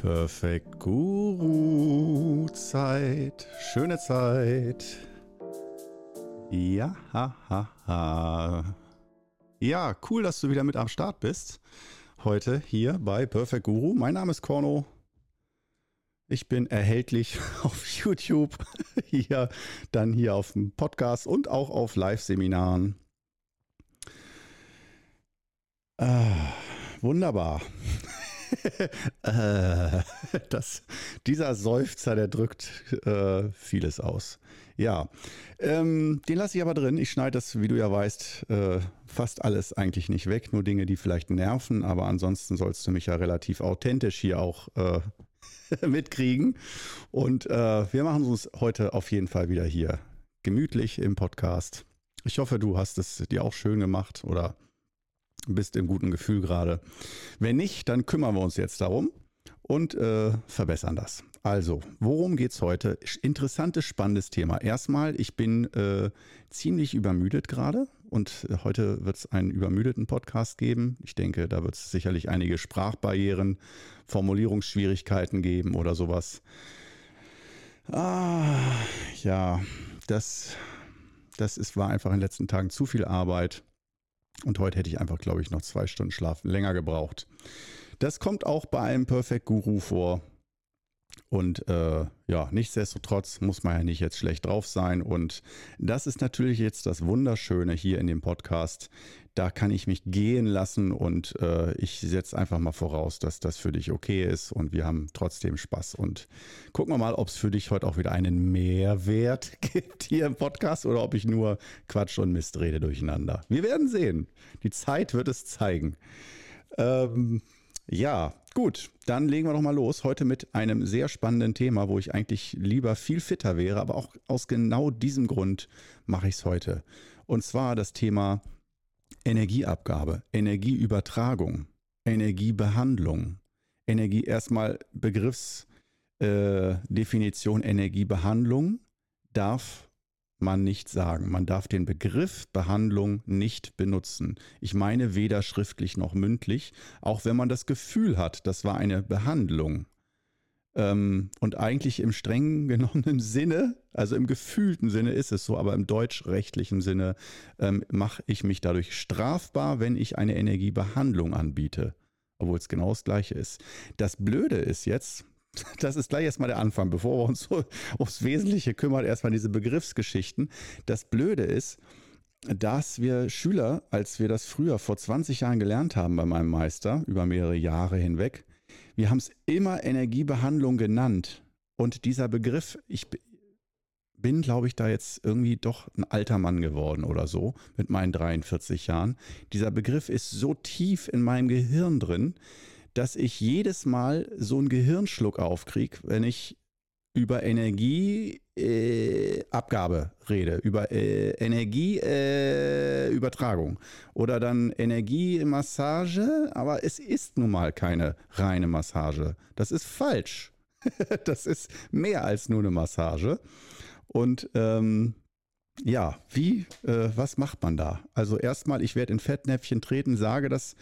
Perfekt Guru Zeit, schöne Zeit. Ja, ha, ha, ha. Ja, cool, dass du wieder mit am Start bist. Heute hier bei Perfect Guru. Mein Name ist Korno. Ich bin erhältlich auf YouTube, hier, dann hier auf dem Podcast und auch auf Live-Seminaren. Ah, wunderbar. Äh, das, dieser Seufzer, der drückt äh, vieles aus. Ja, ähm, den lasse ich aber drin. Ich schneide das, wie du ja weißt, äh, fast alles eigentlich nicht weg. Nur Dinge, die vielleicht nerven. Aber ansonsten sollst du mich ja relativ authentisch hier auch äh, mitkriegen. Und äh, wir machen uns heute auf jeden Fall wieder hier gemütlich im Podcast. Ich hoffe, du hast es dir auch schön gemacht oder bist im guten Gefühl gerade. Wenn nicht, dann kümmern wir uns jetzt darum und äh, verbessern das. Also, worum geht es heute? Interessantes, spannendes Thema. Erstmal, ich bin äh, ziemlich übermüdet gerade und heute wird es einen übermüdeten Podcast geben. Ich denke, da wird es sicherlich einige Sprachbarrieren, Formulierungsschwierigkeiten geben oder sowas. Ah, ja, das, das ist, war einfach in den letzten Tagen zu viel Arbeit. Und heute hätte ich einfach, glaube ich, noch zwei Stunden Schlaf länger gebraucht. Das kommt auch bei einem Perfect Guru vor. Und äh, ja, nichtsdestotrotz muss man ja nicht jetzt schlecht drauf sein. Und das ist natürlich jetzt das Wunderschöne hier in dem Podcast. Da kann ich mich gehen lassen und äh, ich setze einfach mal voraus, dass das für dich okay ist und wir haben trotzdem Spaß. Und gucken wir mal, ob es für dich heute auch wieder einen Mehrwert gibt hier im Podcast oder ob ich nur Quatsch und Mist rede durcheinander. Wir werden sehen. Die Zeit wird es zeigen. Ähm, ja, gut, dann legen wir doch mal los. Heute mit einem sehr spannenden Thema, wo ich eigentlich lieber viel fitter wäre, aber auch aus genau diesem Grund mache ich es heute. Und zwar das Thema Energieabgabe, Energieübertragung, Energiebehandlung. Energie, erstmal Begriffsdefinition äh, Energiebehandlung darf man nicht sagen. Man darf den Begriff Behandlung nicht benutzen. Ich meine weder schriftlich noch mündlich, auch wenn man das Gefühl hat, das war eine Behandlung. Ähm, und eigentlich im streng genommenen Sinne, also im gefühlten Sinne ist es so, aber im deutschrechtlichen Sinne ähm, mache ich mich dadurch strafbar, wenn ich eine Energiebehandlung anbiete. Obwohl es genau das gleiche ist. Das Blöde ist jetzt, das ist gleich erstmal der Anfang, bevor wir uns so aufs Wesentliche kümmern, erstmal diese Begriffsgeschichten. Das Blöde ist, dass wir Schüler, als wir das früher vor 20 Jahren gelernt haben bei meinem Meister, über mehrere Jahre hinweg, wir haben es immer Energiebehandlung genannt. Und dieser Begriff, ich bin, glaube ich, da jetzt irgendwie doch ein alter Mann geworden oder so mit meinen 43 Jahren. Dieser Begriff ist so tief in meinem Gehirn drin, dass ich jedes Mal so einen Gehirnschluck aufkriege, wenn ich über Energieabgabe äh, rede, über äh, Energieübertragung äh, oder dann Energiemassage, aber es ist nun mal keine reine Massage. Das ist falsch. das ist mehr als nur eine Massage. Und ähm, ja, wie, äh, was macht man da? Also erstmal, ich werde in Fettnäpfchen treten, sage das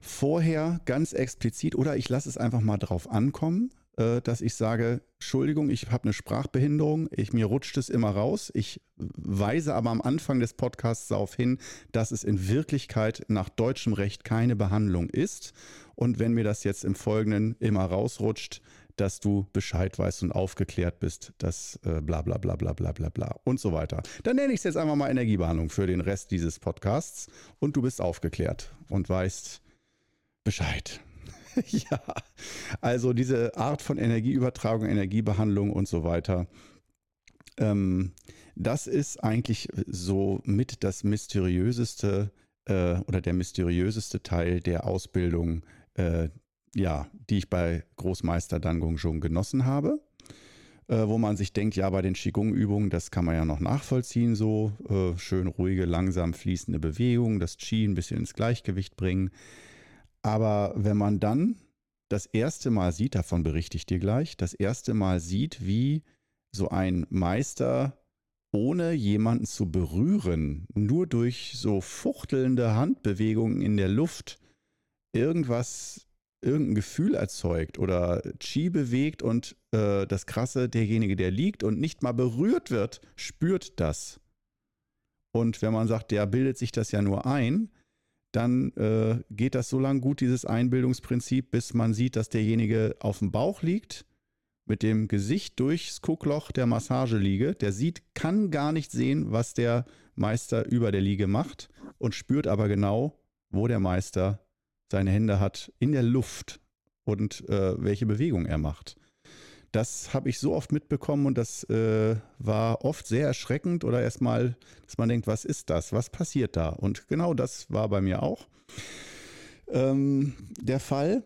vorher ganz explizit oder ich lasse es einfach mal drauf ankommen, äh, dass ich sage, Entschuldigung, ich habe eine Sprachbehinderung, ich, mir rutscht es immer raus. Ich weise aber am Anfang des Podcasts darauf hin, dass es in Wirklichkeit nach deutschem Recht keine Behandlung ist. Und wenn mir das jetzt im Folgenden immer rausrutscht, dass du Bescheid weißt und aufgeklärt bist, dass äh, bla bla bla bla bla bla bla und so weiter. Dann nenne ich es jetzt einfach mal Energiebehandlung für den Rest dieses Podcasts und du bist aufgeklärt und weißt, Bescheid. ja, also diese Art von Energieübertragung, Energiebehandlung und so weiter. Ähm, das ist eigentlich so mit das mysteriöseste äh, oder der mysteriöseste Teil der Ausbildung, äh, ja, die ich bei Großmeister Dangung schon genossen habe. Äh, wo man sich denkt, ja, bei den Qigong-Übungen, das kann man ja noch nachvollziehen, so äh, schön ruhige, langsam fließende Bewegung, das Qi ein bisschen ins Gleichgewicht bringen. Aber wenn man dann das erste Mal sieht, davon berichte ich dir gleich, das erste Mal sieht, wie so ein Meister ohne jemanden zu berühren, nur durch so fuchtelnde Handbewegungen in der Luft irgendwas irgendein Gefühl erzeugt oder Chi bewegt und äh, das Krasse, derjenige, der liegt und nicht mal berührt wird, spürt das. Und wenn man sagt, der bildet sich das ja nur ein, dann äh, geht das so lange gut, dieses Einbildungsprinzip, bis man sieht, dass derjenige auf dem Bauch liegt, mit dem Gesicht durchs Guckloch der Massageliege. Der sieht, kann gar nicht sehen, was der Meister über der Liege macht und spürt aber genau, wo der Meister seine Hände hat in der Luft und äh, welche Bewegung er macht. Das habe ich so oft mitbekommen und das äh, war oft sehr erschreckend oder erstmal, dass man denkt, was ist das? Was passiert da? Und genau das war bei mir auch ähm, der Fall.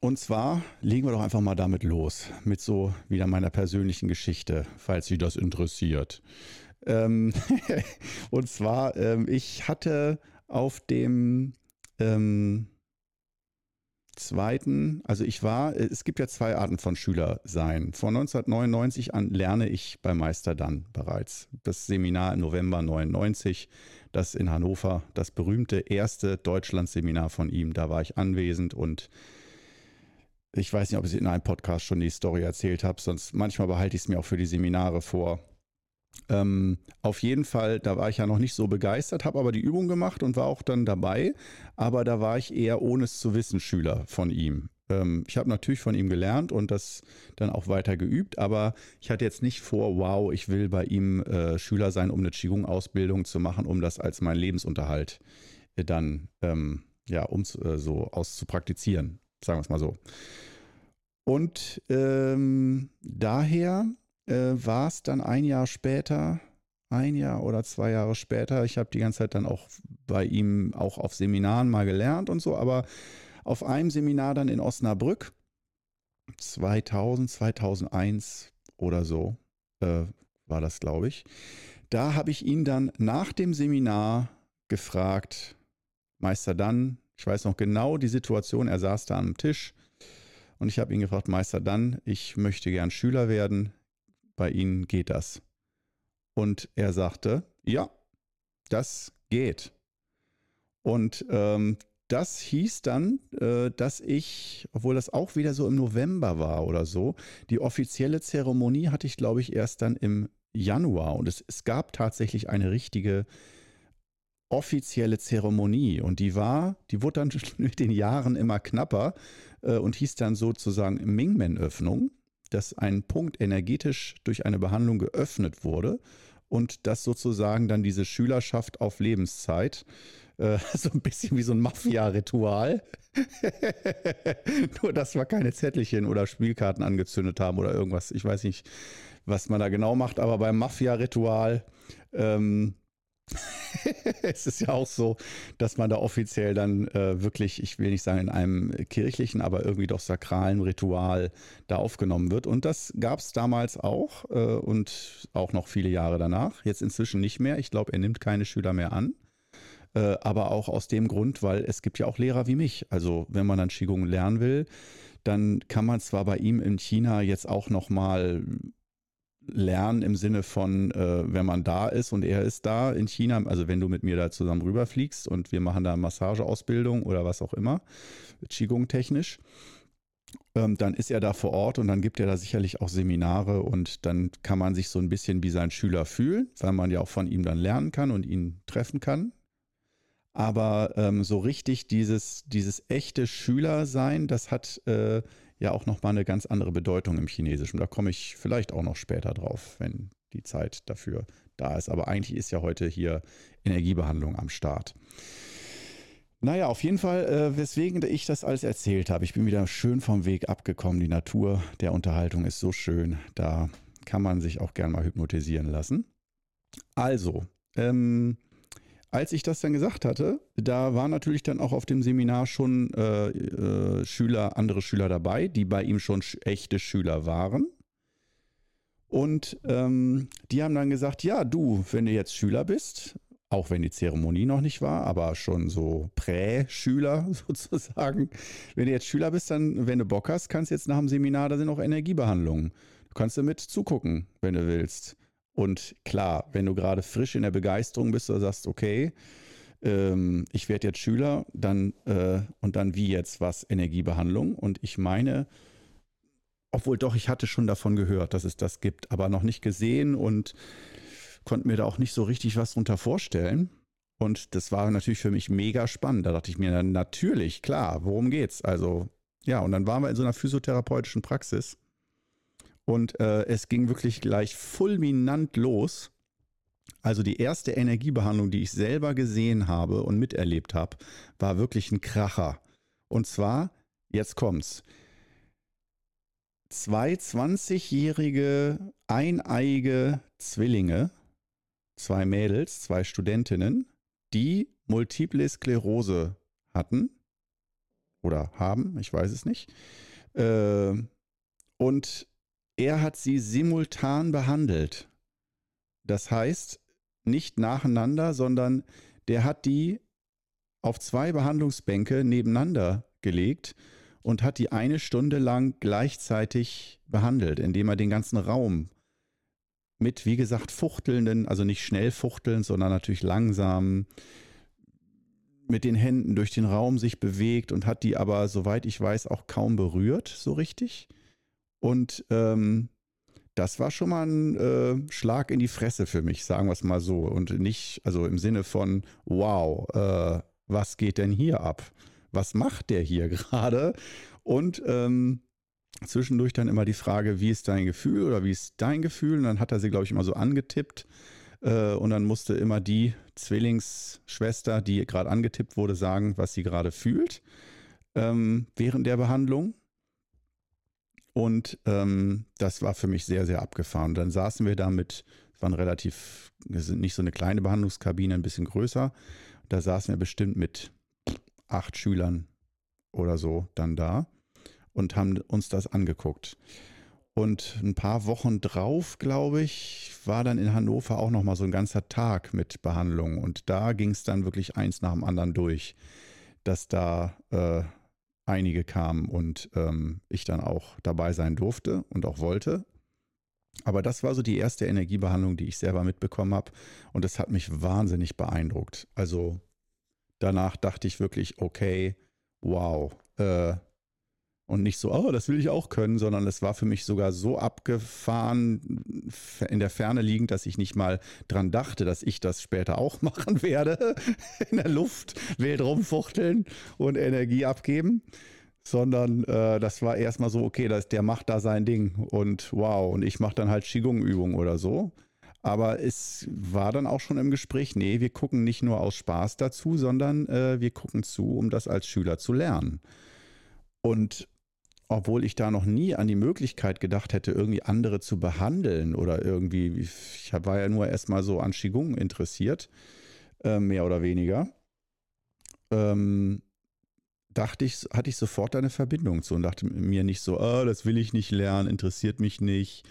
Und zwar legen wir doch einfach mal damit los, mit so wieder meiner persönlichen Geschichte, falls Sie das interessiert. Ähm und zwar, ähm, ich hatte auf dem ähm, zweiten, also ich war, äh, es gibt ja zwei Arten von Schüler sein. Von 1999 an lerne ich bei Meister dann bereits. Das Seminar im November 99, das in Hannover, das berühmte erste Deutschlandseminar von ihm, da war ich anwesend und ich weiß nicht, ob ich in einem Podcast schon die Story erzählt habe, sonst manchmal behalte ich es mir auch für die Seminare vor. Ähm, auf jeden Fall, da war ich ja noch nicht so begeistert, habe aber die Übung gemacht und war auch dann dabei. Aber da war ich eher ohne es zu wissen Schüler von ihm. Ähm, ich habe natürlich von ihm gelernt und das dann auch weiter geübt, aber ich hatte jetzt nicht vor, wow, ich will bei ihm äh, Schüler sein, um eine Qigong-Ausbildung zu machen, um das als mein Lebensunterhalt äh, dann ähm, ja, um äh, so auszupraktizieren, sagen wir es mal so. Und ähm, daher äh, war es dann ein Jahr später, ein Jahr oder zwei Jahre später. Ich habe die ganze Zeit dann auch bei ihm auch auf Seminaren mal gelernt und so, aber auf einem Seminar dann in Osnabrück, 2000, 2001 oder so, äh, war das, glaube ich. Da habe ich ihn dann nach dem Seminar gefragt, Meister dann, ich weiß noch genau die Situation, er saß da am Tisch und ich habe ihn gefragt, Meister dann, ich möchte gern Schüler werden, bei Ihnen geht das? Und er sagte, ja, das geht. Und ähm, das hieß dann, äh, dass ich, obwohl das auch wieder so im November war oder so, die offizielle Zeremonie hatte ich, glaube ich, erst dann im Januar. Und es, es gab tatsächlich eine richtige offizielle Zeremonie. Und die war, die wurde dann mit den Jahren immer knapper äh, und hieß dann sozusagen Mingmen-Öffnung dass ein Punkt energetisch durch eine Behandlung geöffnet wurde und dass sozusagen dann diese Schülerschaft auf Lebenszeit äh, so ein bisschen wie so ein Mafia-Ritual. Nur, dass wir keine Zettelchen oder Spielkarten angezündet haben oder irgendwas. Ich weiß nicht, was man da genau macht, aber beim Mafia-Ritual ähm, es ist ja auch so, dass man da offiziell dann äh, wirklich, ich will nicht sagen in einem kirchlichen, aber irgendwie doch sakralen Ritual da aufgenommen wird. Und das gab es damals auch äh, und auch noch viele Jahre danach. Jetzt inzwischen nicht mehr. Ich glaube, er nimmt keine Schüler mehr an. Äh, aber auch aus dem Grund, weil es gibt ja auch Lehrer wie mich. Also wenn man dann Qigong lernen will, dann kann man zwar bei ihm in China jetzt auch noch mal lernen im Sinne von, äh, wenn man da ist und er ist da in China, also wenn du mit mir da zusammen rüberfliegst und wir machen da Massageausbildung oder was auch immer, Qigong technisch, ähm, dann ist er da vor Ort und dann gibt er da sicherlich auch Seminare und dann kann man sich so ein bisschen wie sein Schüler fühlen, weil man ja auch von ihm dann lernen kann und ihn treffen kann. Aber ähm, so richtig dieses, dieses echte Schülersein, das hat äh, ja auch nochmal eine ganz andere Bedeutung im Chinesischen. Da komme ich vielleicht auch noch später drauf, wenn die Zeit dafür da ist. Aber eigentlich ist ja heute hier Energiebehandlung am Start. Naja, auf jeden Fall, äh, weswegen ich das alles erzählt habe. Ich bin wieder schön vom Weg abgekommen. Die Natur der Unterhaltung ist so schön. Da kann man sich auch gern mal hypnotisieren lassen. Also, ähm, als ich das dann gesagt hatte, da waren natürlich dann auch auf dem Seminar schon äh, äh, Schüler, andere Schüler dabei, die bei ihm schon sch echte Schüler waren. Und ähm, die haben dann gesagt, ja, du, wenn du jetzt Schüler bist, auch wenn die Zeremonie noch nicht war, aber schon so Prä-Schüler sozusagen, wenn du jetzt Schüler bist, dann, wenn du Bock hast, kannst du jetzt nach dem Seminar, da sind auch Energiebehandlungen. Du kannst damit zugucken, wenn du willst. Und klar, wenn du gerade frisch in der Begeisterung bist oder sagst, okay, ähm, ich werde jetzt Schüler, dann äh, und dann wie jetzt was Energiebehandlung. Und ich meine, obwohl doch, ich hatte schon davon gehört, dass es das gibt, aber noch nicht gesehen und konnte mir da auch nicht so richtig was drunter vorstellen. Und das war natürlich für mich mega spannend. Da dachte ich mir, natürlich, klar, worum geht's? Also, ja, und dann waren wir in so einer physiotherapeutischen Praxis. Und äh, es ging wirklich gleich fulminant los. Also die erste Energiebehandlung, die ich selber gesehen habe und miterlebt habe, war wirklich ein Kracher. Und zwar, jetzt kommt's, zwei 20-jährige eineiige Zwillinge, zwei Mädels, zwei Studentinnen, die Multiple Sklerose hatten oder haben, ich weiß es nicht. Äh, und er hat sie simultan behandelt. Das heißt, nicht nacheinander, sondern der hat die auf zwei Behandlungsbänke nebeneinander gelegt und hat die eine Stunde lang gleichzeitig behandelt, indem er den ganzen Raum mit, wie gesagt, fuchtelnden, also nicht schnell fuchteln, sondern natürlich langsam mit den Händen durch den Raum sich bewegt und hat die aber, soweit ich weiß, auch kaum berührt, so richtig. Und ähm, das war schon mal ein äh, Schlag in die Fresse für mich, sagen wir es mal so. Und nicht, also im Sinne von, wow, äh, was geht denn hier ab? Was macht der hier gerade? Und ähm, zwischendurch dann immer die Frage, wie ist dein Gefühl oder wie ist dein Gefühl? Und dann hat er sie, glaube ich, immer so angetippt. Äh, und dann musste immer die Zwillingsschwester, die gerade angetippt wurde, sagen, was sie gerade fühlt ähm, während der Behandlung. Und ähm, das war für mich sehr, sehr abgefahren. Dann saßen wir da mit, es war ein relativ, nicht so eine kleine Behandlungskabine, ein bisschen größer. Da saßen wir bestimmt mit acht Schülern oder so dann da und haben uns das angeguckt. Und ein paar Wochen drauf, glaube ich, war dann in Hannover auch nochmal so ein ganzer Tag mit Behandlung. Und da ging es dann wirklich eins nach dem anderen durch, dass da äh, einige kamen und ähm, ich dann auch dabei sein durfte und auch wollte. Aber das war so die erste Energiebehandlung, die ich selber mitbekommen habe. Und das hat mich wahnsinnig beeindruckt. Also danach dachte ich wirklich, okay, wow, äh, und nicht so, oh, das will ich auch können, sondern es war für mich sogar so abgefahren, in der Ferne liegend, dass ich nicht mal dran dachte, dass ich das später auch machen werde. In der Luft wild rumfuchteln und Energie abgeben. Sondern äh, das war erstmal so, okay, das, der macht da sein Ding und wow, und ich mache dann halt Qigong-Übungen oder so. Aber es war dann auch schon im Gespräch, nee, wir gucken nicht nur aus Spaß dazu, sondern äh, wir gucken zu, um das als Schüler zu lernen. Und obwohl ich da noch nie an die Möglichkeit gedacht hätte, irgendwie andere zu behandeln oder irgendwie, ich war ja nur erstmal so an Qigong interessiert, äh, mehr oder weniger, ähm, dachte ich, hatte ich sofort eine Verbindung zu und dachte mir nicht so, oh, das will ich nicht lernen, interessiert mich nicht,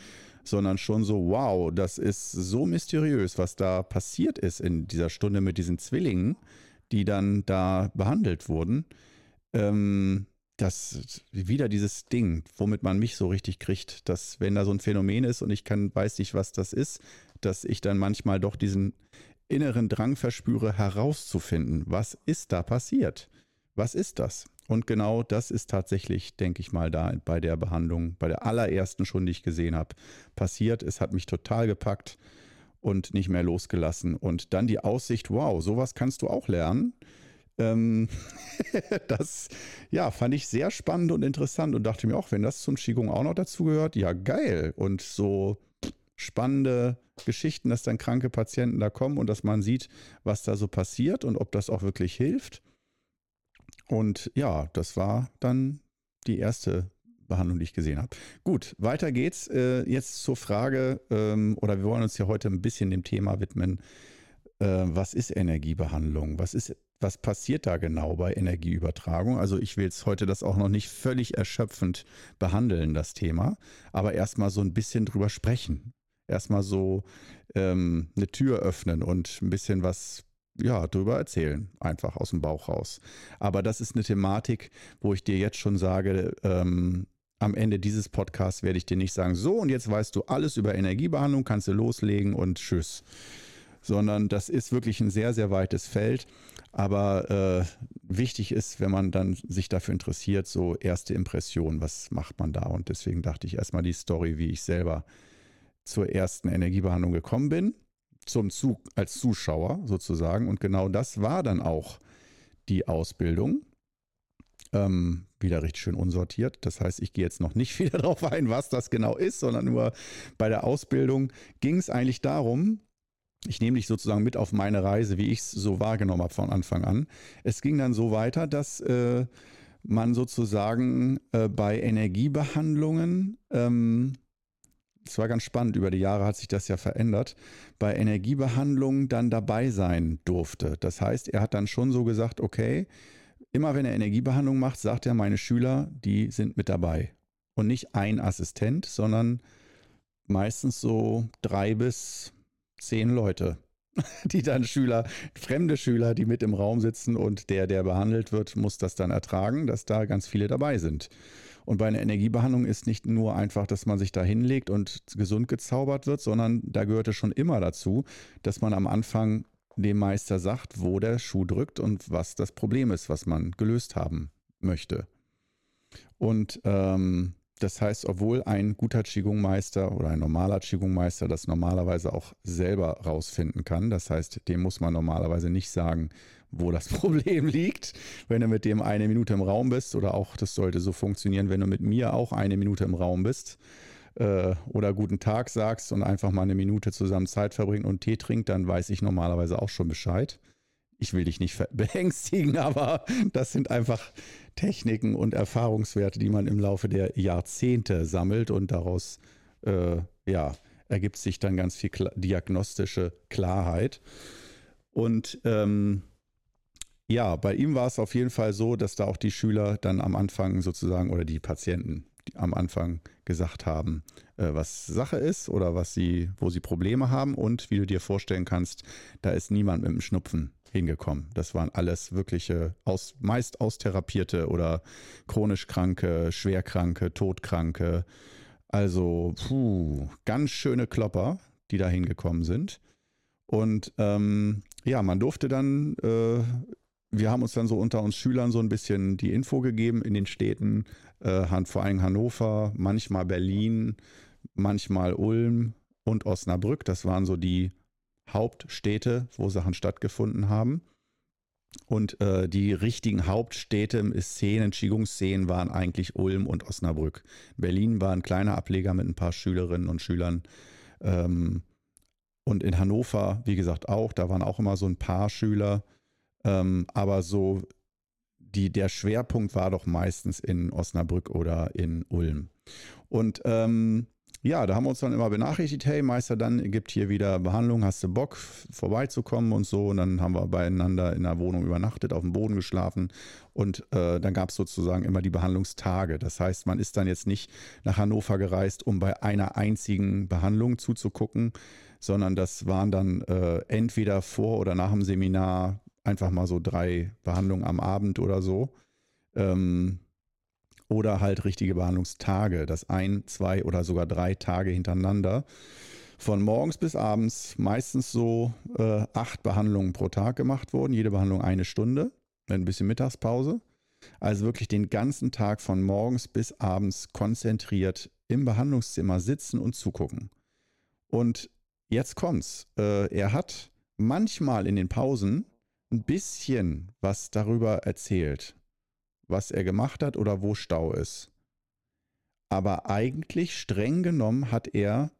sondern schon so, wow, das ist so mysteriös, was da passiert ist in dieser Stunde mit diesen Zwillingen, die dann da behandelt wurden. Ähm, das wieder dieses Ding, womit man mich so richtig kriegt, dass wenn da so ein Phänomen ist und ich kann, weiß nicht, was das ist, dass ich dann manchmal doch diesen inneren Drang verspüre, herauszufinden, was ist da passiert? Was ist das? Und genau das ist tatsächlich, denke ich mal, da bei der Behandlung, bei der allerersten schon, die ich gesehen habe, passiert. Es hat mich total gepackt und nicht mehr losgelassen. Und dann die Aussicht, wow, sowas kannst du auch lernen. Ähm, das ja, fand ich sehr spannend und interessant und dachte mir auch, wenn das zum Qigong auch noch dazu gehört, ja geil. Und so spannende Geschichten, dass dann kranke Patienten da kommen und dass man sieht, was da so passiert und ob das auch wirklich hilft. Und ja, das war dann die erste Behandlung, die ich gesehen habe. Gut, weiter geht's. Äh, jetzt zur Frage, ähm, oder wir wollen uns ja heute ein bisschen dem Thema widmen. Äh, was ist Energiebehandlung? Was ist was passiert da genau bei Energieübertragung? Also ich will jetzt heute das auch noch nicht völlig erschöpfend behandeln, das Thema, aber erstmal so ein bisschen drüber sprechen. Erstmal so ähm, eine Tür öffnen und ein bisschen was ja, drüber erzählen, einfach aus dem Bauch raus. Aber das ist eine Thematik, wo ich dir jetzt schon sage, ähm, am Ende dieses Podcasts werde ich dir nicht sagen, so und jetzt weißt du alles über Energiebehandlung, kannst du loslegen und tschüss sondern das ist wirklich ein sehr, sehr weites Feld. Aber äh, wichtig ist, wenn man dann sich dafür interessiert, so erste Impression, was macht man da? Und deswegen dachte ich erstmal die Story, wie ich selber zur ersten Energiebehandlung gekommen bin, zum Zug, als Zuschauer sozusagen. Und genau das war dann auch die Ausbildung. Ähm, wieder richtig schön unsortiert. Das heißt, ich gehe jetzt noch nicht wieder darauf ein, was das genau ist, sondern nur bei der Ausbildung ging es eigentlich darum, ich nehme dich sozusagen mit auf meine Reise, wie ich es so wahrgenommen habe von Anfang an. Es ging dann so weiter, dass äh, man sozusagen äh, bei Energiebehandlungen, ähm, es war ganz spannend, über die Jahre hat sich das ja verändert, bei Energiebehandlungen dann dabei sein durfte. Das heißt, er hat dann schon so gesagt, okay, immer wenn er Energiebehandlung macht, sagt er, meine Schüler, die sind mit dabei. Und nicht ein Assistent, sondern meistens so drei bis zehn Leute, die dann Schüler, fremde Schüler, die mit im Raum sitzen und der, der behandelt wird, muss das dann ertragen, dass da ganz viele dabei sind. Und bei einer Energiebehandlung ist nicht nur einfach, dass man sich da hinlegt und gesund gezaubert wird, sondern da gehörte schon immer dazu, dass man am Anfang dem Meister sagt, wo der Schuh drückt und was das Problem ist, was man gelöst haben möchte. Und ähm, das heißt, obwohl ein guter Qigong-Meister oder ein normaler Qigong-Meister das normalerweise auch selber rausfinden kann, das heißt, dem muss man normalerweise nicht sagen, wo das Problem liegt, wenn du mit dem eine Minute im Raum bist oder auch, das sollte so funktionieren, wenn du mit mir auch eine Minute im Raum bist äh, oder guten Tag sagst und einfach mal eine Minute zusammen Zeit verbringt und Tee trinkt, dann weiß ich normalerweise auch schon Bescheid ich will dich nicht beängstigen, aber das sind einfach Techniken und Erfahrungswerte, die man im Laufe der Jahrzehnte sammelt und daraus äh, ja, ergibt sich dann ganz viel diagnostische Klarheit. Und ähm, ja, bei ihm war es auf jeden Fall so, dass da auch die Schüler dann am Anfang sozusagen oder die Patienten die am Anfang gesagt haben, äh, was Sache ist oder was sie, wo sie Probleme haben und wie du dir vorstellen kannst, da ist niemand mit dem Schnupfen hingekommen. Das waren alles wirkliche, aus, meist austherapierte oder chronisch Kranke, Schwerkranke, Todkranke. Also, puh, ganz schöne Klopper, die da hingekommen sind. Und ähm, ja, man durfte dann, äh, wir haben uns dann so unter uns Schülern so ein bisschen die Info gegeben in den Städten, äh, vor allem Hannover, manchmal Berlin, manchmal Ulm und Osnabrück. Das waren so die Hauptstädte, wo Sachen stattgefunden haben. Und äh, die richtigen Hauptstädte, Szenen, Qigong-Szenen waren eigentlich Ulm und Osnabrück. Berlin war ein kleiner Ableger mit ein paar Schülerinnen und Schülern. Ähm, und in Hannover, wie gesagt, auch. Da waren auch immer so ein paar Schüler. Ähm, aber so die, der Schwerpunkt war doch meistens in Osnabrück oder in Ulm. Und ähm, ja, da haben wir uns dann immer benachrichtigt, hey Meister, dann gibt hier wieder Behandlung, hast du Bock vorbeizukommen und so. Und dann haben wir beieinander in der Wohnung übernachtet, auf dem Boden geschlafen und äh, dann gab es sozusagen immer die Behandlungstage. Das heißt, man ist dann jetzt nicht nach Hannover gereist, um bei einer einzigen Behandlung zuzugucken, sondern das waren dann äh, entweder vor oder nach dem Seminar einfach mal so drei Behandlungen am Abend oder so. Ähm, oder halt richtige Behandlungstage, das ein, zwei oder sogar drei Tage hintereinander. Von morgens bis abends meistens so äh, acht Behandlungen pro Tag gemacht wurden, jede Behandlung eine Stunde, ein bisschen Mittagspause. Also wirklich den ganzen Tag von morgens bis abends konzentriert im Behandlungszimmer sitzen und zugucken. Und jetzt kommt's. Äh, er hat manchmal in den Pausen ein bisschen was darüber erzählt, was er gemacht hat oder wo Stau ist. Aber eigentlich streng genommen hat er,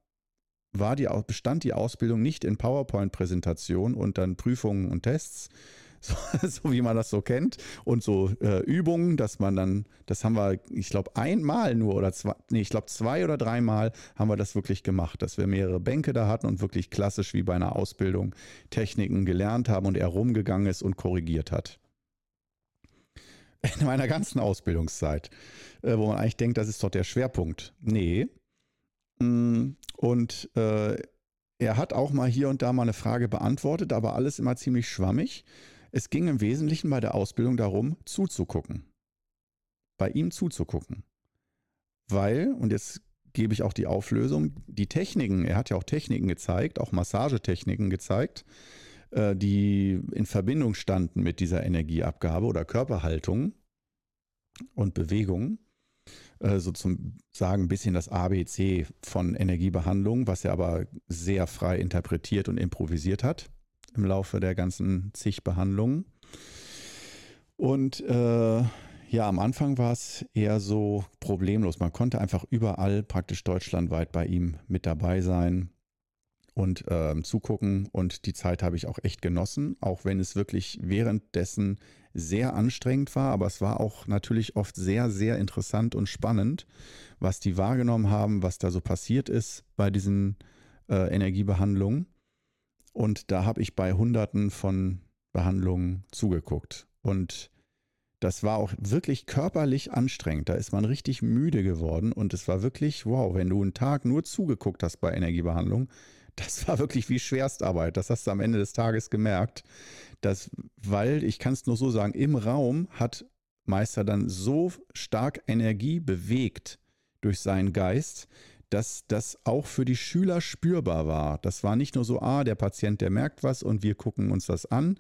war die, bestand die Ausbildung nicht in PowerPoint-Präsentation und dann Prüfungen und Tests, so, so, wie man das so kennt, und so äh, Übungen, dass man dann, das haben wir, ich glaube, einmal nur oder zwei, nee, ich glaube, zwei oder dreimal haben wir das wirklich gemacht, dass wir mehrere Bänke da hatten und wirklich klassisch wie bei einer Ausbildung Techniken gelernt haben und er rumgegangen ist und korrigiert hat in meiner ganzen Ausbildungszeit, äh, wo man eigentlich denkt, das ist doch der Schwerpunkt. Nee. Mm, und äh, er hat auch mal hier und da mal eine Frage beantwortet, aber alles immer ziemlich schwammig. Es ging im Wesentlichen bei der Ausbildung darum, zuzugucken. Bei ihm zuzugucken. Weil, und jetzt gebe ich auch die Auflösung. Die Techniken, er hat ja auch Techniken gezeigt, auch Massagetechniken gezeigt, äh, die in Verbindung standen mit dieser Energieabgabe oder Körperhaltung und Bewegung. Äh, so zum Sagen ein bisschen das ABC von Energiebehandlung, was er aber sehr frei interpretiert und improvisiert hat im Laufe der ganzen zig Behandlungen. Und äh, ja, am Anfang war es eher so problemlos. Man konnte einfach überall praktisch deutschlandweit bei ihm mit dabei sein und äh, zugucken. Und die Zeit habe ich auch echt genossen, auch wenn es wirklich währenddessen sehr anstrengend war. Aber es war auch natürlich oft sehr, sehr interessant und spannend, was die wahrgenommen haben, was da so passiert ist bei diesen äh, Energiebehandlungen. Und da habe ich bei Hunderten von Behandlungen zugeguckt. Und das war auch wirklich körperlich anstrengend. Da ist man richtig müde geworden und es war wirklich, wow, wenn du einen Tag nur zugeguckt hast bei Energiebehandlung, das war wirklich wie Schwerstarbeit. Das hast du am Ende des Tages gemerkt. dass, weil, ich kann es nur so sagen, im Raum hat Meister dann so stark Energie bewegt durch seinen Geist, dass das auch für die Schüler spürbar war. Das war nicht nur so, ah, der Patient, der merkt was und wir gucken uns das an,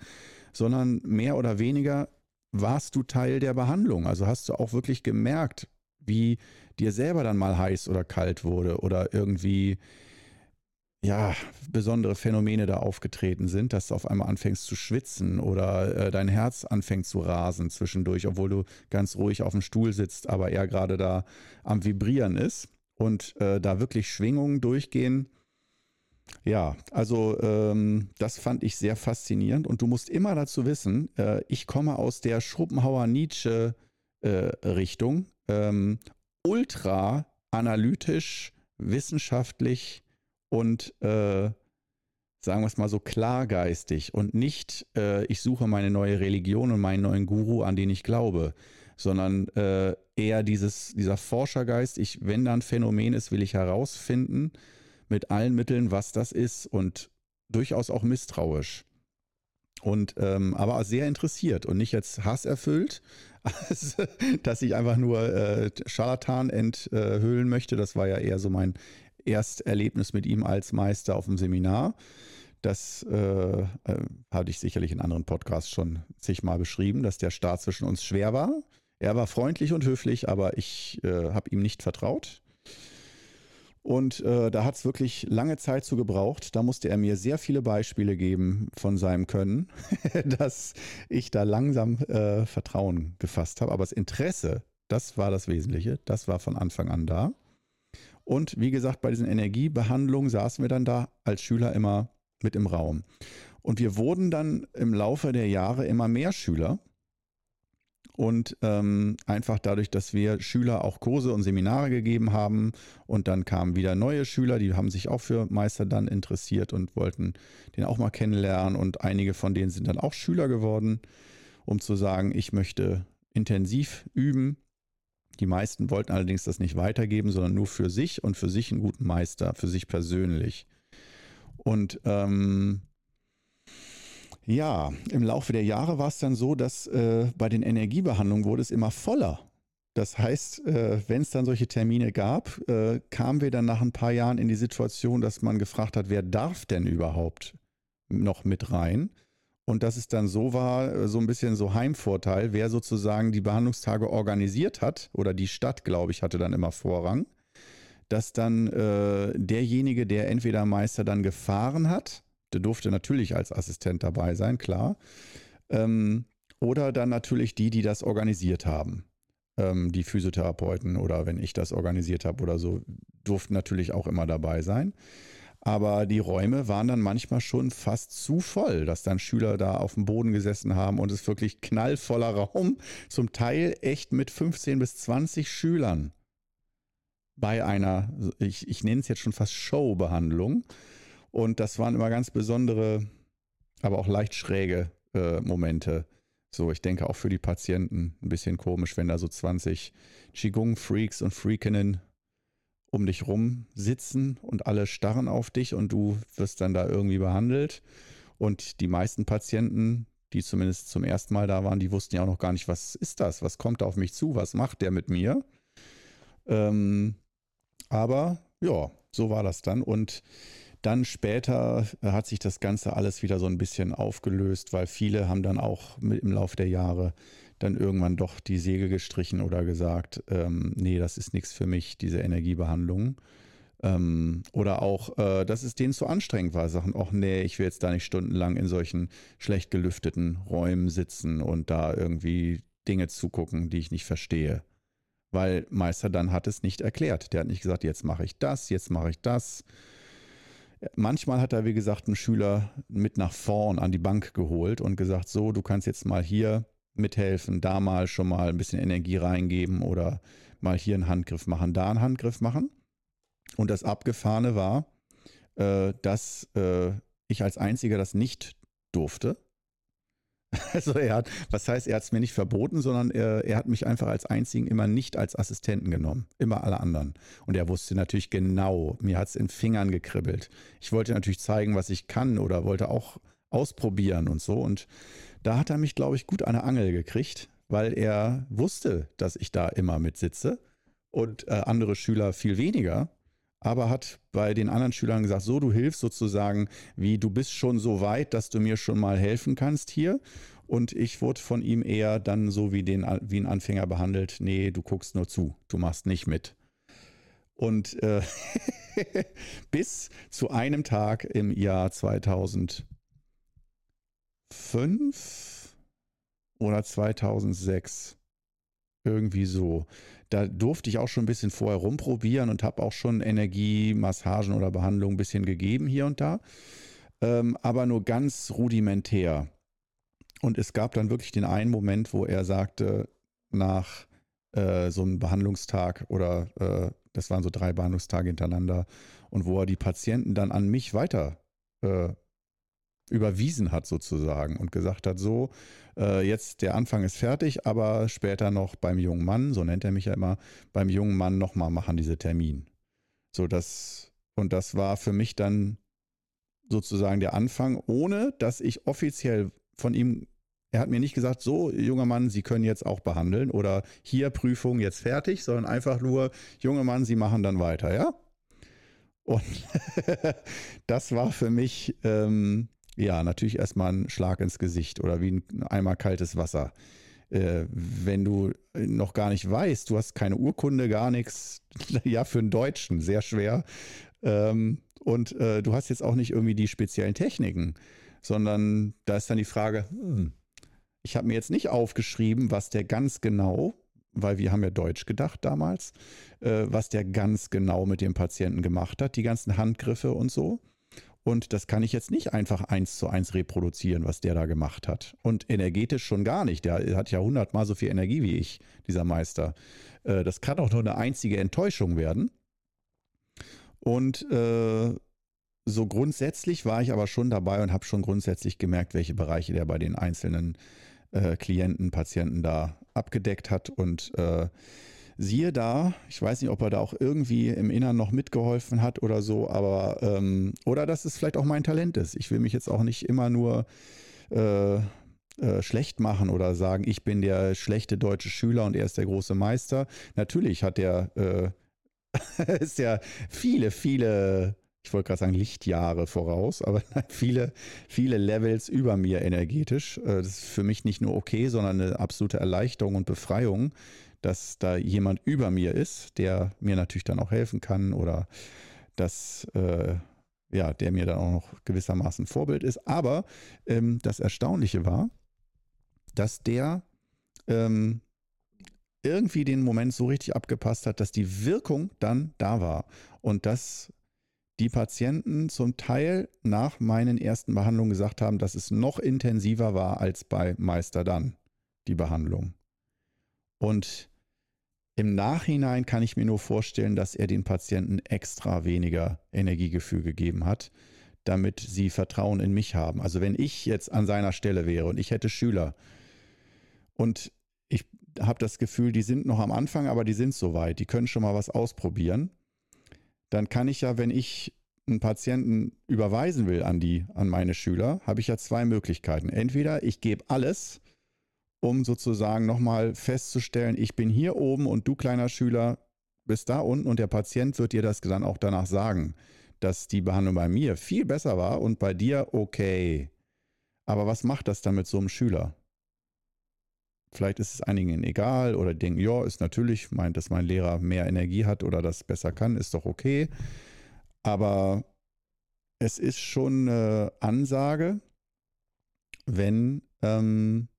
sondern mehr oder weniger warst du Teil der Behandlung? Also hast du auch wirklich gemerkt, wie dir selber dann mal heiß oder kalt wurde oder irgendwie ja, besondere Phänomene da aufgetreten sind, dass du auf einmal anfängst zu schwitzen oder äh, dein Herz anfängt zu rasen zwischendurch, obwohl du ganz ruhig auf dem Stuhl sitzt, aber er gerade da am Vibrieren ist und äh, da wirklich Schwingungen durchgehen. Ja, also ähm, das fand ich sehr faszinierend und du musst immer dazu wissen, äh, ich komme aus der Schopenhauer-Nietzsche-Richtung, äh, ähm, ultra analytisch, wissenschaftlich und äh, sagen wir es mal so klargeistig und nicht, äh, ich suche meine neue Religion und meinen neuen Guru, an den ich glaube, sondern äh, eher dieses, dieser Forschergeist, ich, wenn da ein Phänomen ist, will ich herausfinden, mit allen Mitteln, was das ist und durchaus auch misstrauisch. Und ähm, aber sehr interessiert und nicht jetzt hasserfüllt, dass ich einfach nur äh, Scharlatan enthüllen möchte. Das war ja eher so mein Ersterlebnis mit ihm als Meister auf dem Seminar. Das äh, äh, hatte ich sicherlich in anderen Podcasts schon zigmal beschrieben, dass der Start zwischen uns schwer war. Er war freundlich und höflich, aber ich äh, habe ihm nicht vertraut. Und äh, da hat es wirklich lange Zeit zu gebraucht. Da musste er mir sehr viele Beispiele geben von seinem Können, dass ich da langsam äh, Vertrauen gefasst habe. Aber das Interesse, das war das Wesentliche. Das war von Anfang an da. Und wie gesagt, bei diesen Energiebehandlungen saßen wir dann da als Schüler immer mit im Raum. Und wir wurden dann im Laufe der Jahre immer mehr Schüler. Und ähm, einfach dadurch, dass wir Schüler auch Kurse und Seminare gegeben haben und dann kamen wieder neue Schüler, die haben sich auch für Meister dann interessiert und wollten den auch mal kennenlernen. Und einige von denen sind dann auch Schüler geworden, um zu sagen, ich möchte intensiv üben. Die meisten wollten allerdings das nicht weitergeben, sondern nur für sich und für sich einen guten Meister, für sich persönlich. Und ähm, ja, im Laufe der Jahre war es dann so, dass äh, bei den Energiebehandlungen wurde es immer voller. Das heißt, äh, wenn es dann solche Termine gab, äh, kamen wir dann nach ein paar Jahren in die Situation, dass man gefragt hat, wer darf denn überhaupt noch mit rein? Und dass es dann so war, äh, so ein bisschen so Heimvorteil, wer sozusagen die Behandlungstage organisiert hat, oder die Stadt, glaube ich, hatte dann immer Vorrang, dass dann äh, derjenige, der entweder Meister dann gefahren hat, der durfte natürlich als Assistent dabei sein, klar. Ähm, oder dann natürlich die, die das organisiert haben. Ähm, die Physiotherapeuten oder wenn ich das organisiert habe oder so, durften natürlich auch immer dabei sein. Aber die Räume waren dann manchmal schon fast zu voll, dass dann Schüler da auf dem Boden gesessen haben und es wirklich knallvoller Raum, zum Teil echt mit 15 bis 20 Schülern bei einer, ich, ich nenne es jetzt schon fast Showbehandlung. Und das waren immer ganz besondere, aber auch leicht schräge äh, Momente. So, ich denke auch für die Patienten ein bisschen komisch, wenn da so 20 Qigong-Freaks und Freakinnen um dich rum sitzen und alle starren auf dich und du wirst dann da irgendwie behandelt. Und die meisten Patienten, die zumindest zum ersten Mal da waren, die wussten ja auch noch gar nicht, was ist das? Was kommt da auf mich zu? Was macht der mit mir? Ähm, Aber ja, so war das dann. Und dann später hat sich das Ganze alles wieder so ein bisschen aufgelöst, weil viele haben dann auch im Laufe der Jahre dann irgendwann doch die Segel gestrichen oder gesagt, ähm, nee, das ist nichts für mich, diese Energiebehandlung. Ähm, oder auch, äh, dass es denen zu anstrengend war, sagen, ach nee, ich will jetzt da nicht stundenlang in solchen schlecht gelüfteten Räumen sitzen und da irgendwie Dinge zugucken, die ich nicht verstehe. Weil Meister dann hat es nicht erklärt. Der hat nicht gesagt, jetzt mache ich das, jetzt mache ich das. Manchmal hat er, wie gesagt, einen Schüler mit nach vorn an die Bank geholt und gesagt, so, du kannst jetzt mal hier mithelfen, da mal schon mal ein bisschen Energie reingeben oder mal hier einen Handgriff machen, da einen Handgriff machen. Und das Abgefahrene war, äh, dass äh, ich als Einziger das nicht durfte. Also er hat, was heißt, er hat es mir nicht verboten, sondern er, er, hat mich einfach als einzigen immer nicht als Assistenten genommen. Immer alle anderen. Und er wusste natürlich genau, mir hat es in Fingern gekribbelt. Ich wollte natürlich zeigen, was ich kann oder wollte auch ausprobieren und so. Und da hat er mich, glaube ich, gut an der Angel gekriegt, weil er wusste, dass ich da immer mit sitze und äh, andere Schüler viel weniger. Aber hat bei den anderen Schülern gesagt, so, du hilfst sozusagen, wie du bist schon so weit, dass du mir schon mal helfen kannst hier. Und ich wurde von ihm eher dann so wie, den, wie ein Anfänger behandelt, nee, du guckst nur zu, du machst nicht mit. Und äh, bis zu einem Tag im Jahr 2000 2005 oder 2006. Irgendwie so. Da durfte ich auch schon ein bisschen vorher rumprobieren und habe auch schon Energie, Massagen oder Behandlungen ein bisschen gegeben hier und da. Ähm, aber nur ganz rudimentär. Und es gab dann wirklich den einen Moment, wo er sagte, nach äh, so einem Behandlungstag oder äh, das waren so drei Behandlungstage hintereinander und wo er die Patienten dann an mich weiter äh, überwiesen hat sozusagen und gesagt hat, so, äh, jetzt der Anfang ist fertig, aber später noch beim jungen Mann, so nennt er mich ja immer, beim jungen Mann nochmal machen diese Termin. So das, und das war für mich dann sozusagen der Anfang, ohne dass ich offiziell von ihm, er hat mir nicht gesagt, so, junger Mann, Sie können jetzt auch behandeln oder hier Prüfung jetzt fertig, sondern einfach nur, junger Mann, Sie machen dann weiter, ja? Und das war für mich ähm, ja, natürlich erstmal ein Schlag ins Gesicht oder wie ein Eimer kaltes Wasser. Äh, wenn du noch gar nicht weißt, du hast keine Urkunde, gar nichts, ja, für einen Deutschen sehr schwer. Ähm, und äh, du hast jetzt auch nicht irgendwie die speziellen Techniken, sondern da ist dann die Frage, hm, ich habe mir jetzt nicht aufgeschrieben, was der ganz genau, weil wir haben ja Deutsch gedacht damals, äh, was der ganz genau mit dem Patienten gemacht hat, die ganzen Handgriffe und so. Und das kann ich jetzt nicht einfach eins zu eins reproduzieren, was der da gemacht hat. Und energetisch schon gar nicht. Der hat ja hundertmal so viel Energie wie ich, dieser Meister. Äh, das kann auch nur eine einzige Enttäuschung werden. Und äh, so grundsätzlich war ich aber schon dabei und habe schon grundsätzlich gemerkt, welche Bereiche der bei den einzelnen äh, Klienten, Patienten da abgedeckt hat. Und äh, siehe da, ich weiß nicht, ob er da auch irgendwie im Innern noch mitgeholfen hat oder so, aber ähm, oder dass es vielleicht auch mein Talent ist. Ich will mich jetzt auch nicht immer nur äh, äh, schlecht machen oder sagen, ich bin der schlechte deutsche Schüler und er ist der große Meister. Natürlich hat er äh, ist ja viele, viele ich wollte gerade sagen Lichtjahre voraus, aber viele, viele Levels über mir energetisch. Äh, das ist für mich nicht nur okay, sondern eine absolute Erleichterung und Befreiung, dass da jemand über mir ist, der mir natürlich dann auch helfen kann oder dass äh, ja, der mir dann auch noch gewissermaßen Vorbild ist. Aber ähm, das Erstaunliche war, dass der ähm, irgendwie den Moment so richtig abgepasst hat, dass die Wirkung dann da war und dass die Patienten zum Teil nach meinen ersten Behandlungen gesagt haben, dass es noch intensiver war als bei Meister dann, die Behandlung. Und im Nachhinein kann ich mir nur vorstellen, dass er den Patienten extra weniger Energiegefühl gegeben hat, damit sie Vertrauen in mich haben. Also wenn ich jetzt an seiner Stelle wäre und ich hätte Schüler und ich habe das Gefühl, die sind noch am Anfang, aber die sind soweit, die können schon mal was ausprobieren, dann kann ich ja, wenn ich einen Patienten überweisen will an die, an meine Schüler, habe ich ja zwei Möglichkeiten. Entweder ich gebe alles um sozusagen nochmal festzustellen, ich bin hier oben und du kleiner Schüler bis da unten und der Patient wird dir das dann auch danach sagen, dass die Behandlung bei mir viel besser war und bei dir okay. Aber was macht das dann mit so einem Schüler? Vielleicht ist es einigen egal oder denken, ja, ist natürlich, meint, dass mein Lehrer mehr Energie hat oder das besser kann, ist doch okay. Aber es ist schon eine Ansage, wenn, ähm,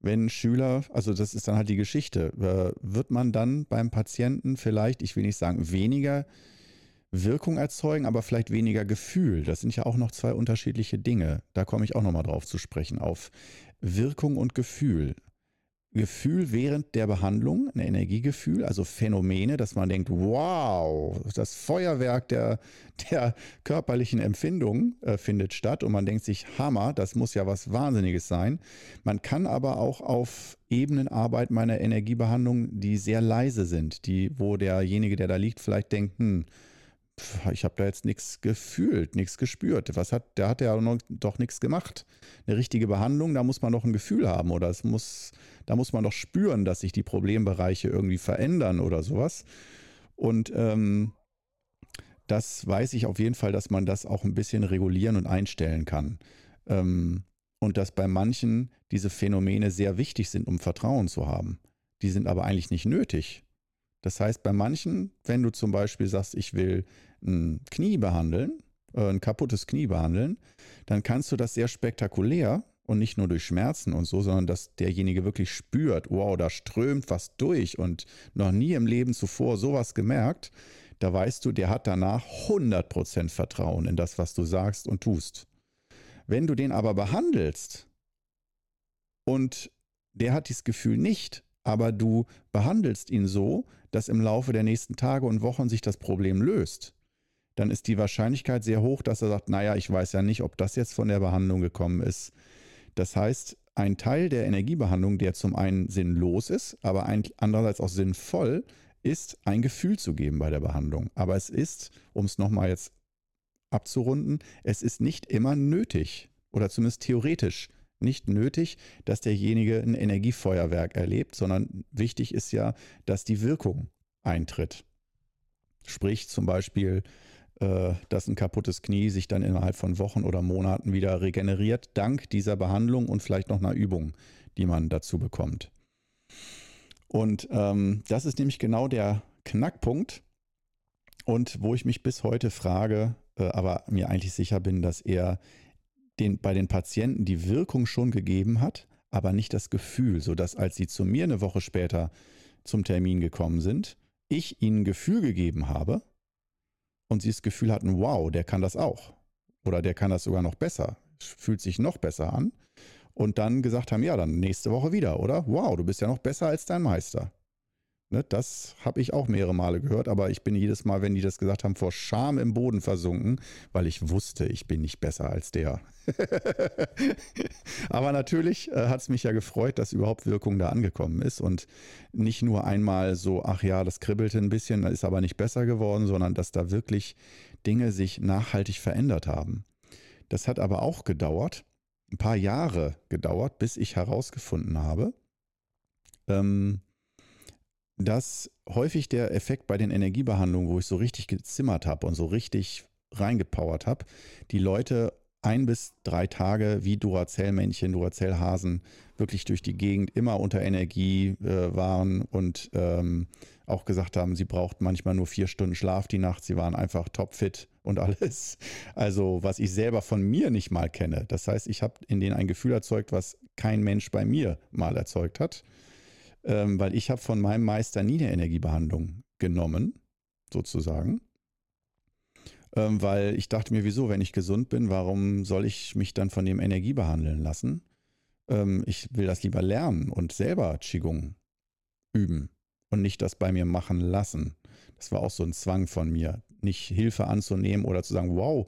wenn Schüler, also das ist dann halt die Geschichte, äh, wird man dann beim Patienten vielleicht, ich will nicht sagen weniger Wirkung erzeugen, aber vielleicht weniger Gefühl. Das sind ja auch noch zwei unterschiedliche Dinge. Da komme ich auch nochmal drauf zu sprechen, auf Wirkung und Gefühl. Gefühl während der Behandlung, ein Energiegefühl, also Phänomene, dass man denkt, wow, das Feuerwerk der, der körperlichen Empfindung äh, findet statt und man denkt sich, Hammer, das muss ja was Wahnsinniges sein. Man kann aber auch auf Ebenen arbeiten meiner Energiebehandlung, die sehr leise sind, die, wo derjenige, der da liegt, vielleicht denkt, hm, ich habe da jetzt nichts gefühlt, nichts gespürt. Was hat, der hat ja noch, doch nichts gemacht. Eine richtige Behandlung, da muss man doch ein Gefühl haben oder es muss, da muss man doch spüren, dass sich die Problembereiche irgendwie verändern oder sowas. Und ähm, das weiß ich auf jeden Fall, dass man das auch ein bisschen regulieren und einstellen kann. Ähm, und dass bei manchen diese Phänomene sehr wichtig sind, um Vertrauen zu haben. Die sind aber eigentlich nicht nötig. Das heißt, bei manchen, wenn du zum Beispiel sagst, ich will ein Knie behandeln, äh, ein kaputtes Knie behandeln, dann kannst du das sehr spektakulär und nicht nur durch Schmerzen und so, sondern dass derjenige wirklich spürt, wow, da strömt was durch und noch nie im Leben zuvor sowas gemerkt, da weißt du, der hat danach 100% Vertrauen in das, was du sagst und tust. Wenn du den aber behandelst und der hat dieses Gefühl nicht, aber du behandelst ihn so, dass im Laufe der nächsten Tage und Wochen sich das Problem löst, dann ist die Wahrscheinlichkeit sehr hoch, dass er sagt, naja, ich weiß ja nicht, ob das jetzt von der Behandlung gekommen ist. Das heißt, ein Teil der Energiebehandlung, der zum einen sinnlos ist, aber ein, andererseits auch sinnvoll, ist ein Gefühl zu geben bei der Behandlung. Aber es ist, um es nochmal jetzt abzurunden, es ist nicht immer nötig oder zumindest theoretisch nicht nötig, dass derjenige ein Energiefeuerwerk erlebt, sondern wichtig ist ja, dass die Wirkung eintritt. Sprich zum Beispiel, dass ein kaputtes Knie sich dann innerhalb von Wochen oder Monaten wieder regeneriert, dank dieser Behandlung und vielleicht noch einer Übung, die man dazu bekommt. Und ähm, das ist nämlich genau der Knackpunkt und wo ich mich bis heute frage, äh, aber mir eigentlich sicher bin, dass er den, bei den Patienten die Wirkung schon gegeben hat, aber nicht das Gefühl, sodass als sie zu mir eine Woche später zum Termin gekommen sind, ich ihnen Gefühl gegeben habe, und sie das Gefühl hatten, wow, der kann das auch. Oder der kann das sogar noch besser, fühlt sich noch besser an. Und dann gesagt haben, ja, dann nächste Woche wieder, oder? Wow, du bist ja noch besser als dein Meister. Ne, das habe ich auch mehrere Male gehört, aber ich bin jedes Mal, wenn die das gesagt haben, vor Scham im Boden versunken, weil ich wusste, ich bin nicht besser als der. aber natürlich äh, hat es mich ja gefreut, dass überhaupt Wirkung da angekommen ist und nicht nur einmal so, ach ja, das kribbelte ein bisschen, ist aber nicht besser geworden, sondern dass da wirklich Dinge sich nachhaltig verändert haben. Das hat aber auch gedauert, ein paar Jahre gedauert, bis ich herausgefunden habe, ähm, dass häufig der Effekt bei den Energiebehandlungen, wo ich so richtig gezimmert habe und so richtig reingepowert habe, die Leute ein bis drei Tage wie Duracell-Männchen, Duracell-Hasen wirklich durch die Gegend immer unter Energie äh, waren und ähm, auch gesagt haben, sie braucht manchmal nur vier Stunden Schlaf die Nacht. Sie waren einfach topfit und alles. Also was ich selber von mir nicht mal kenne. Das heißt, ich habe in denen ein Gefühl erzeugt, was kein Mensch bei mir mal erzeugt hat ähm, weil ich habe von meinem Meister nie eine Energiebehandlung genommen, sozusagen. Ähm, weil ich dachte mir, wieso, wenn ich gesund bin, warum soll ich mich dann von dem Energie behandeln lassen? Ähm, ich will das lieber lernen und selber Qigong üben und nicht das bei mir machen lassen. Das war auch so ein Zwang von mir, nicht Hilfe anzunehmen oder zu sagen, wow,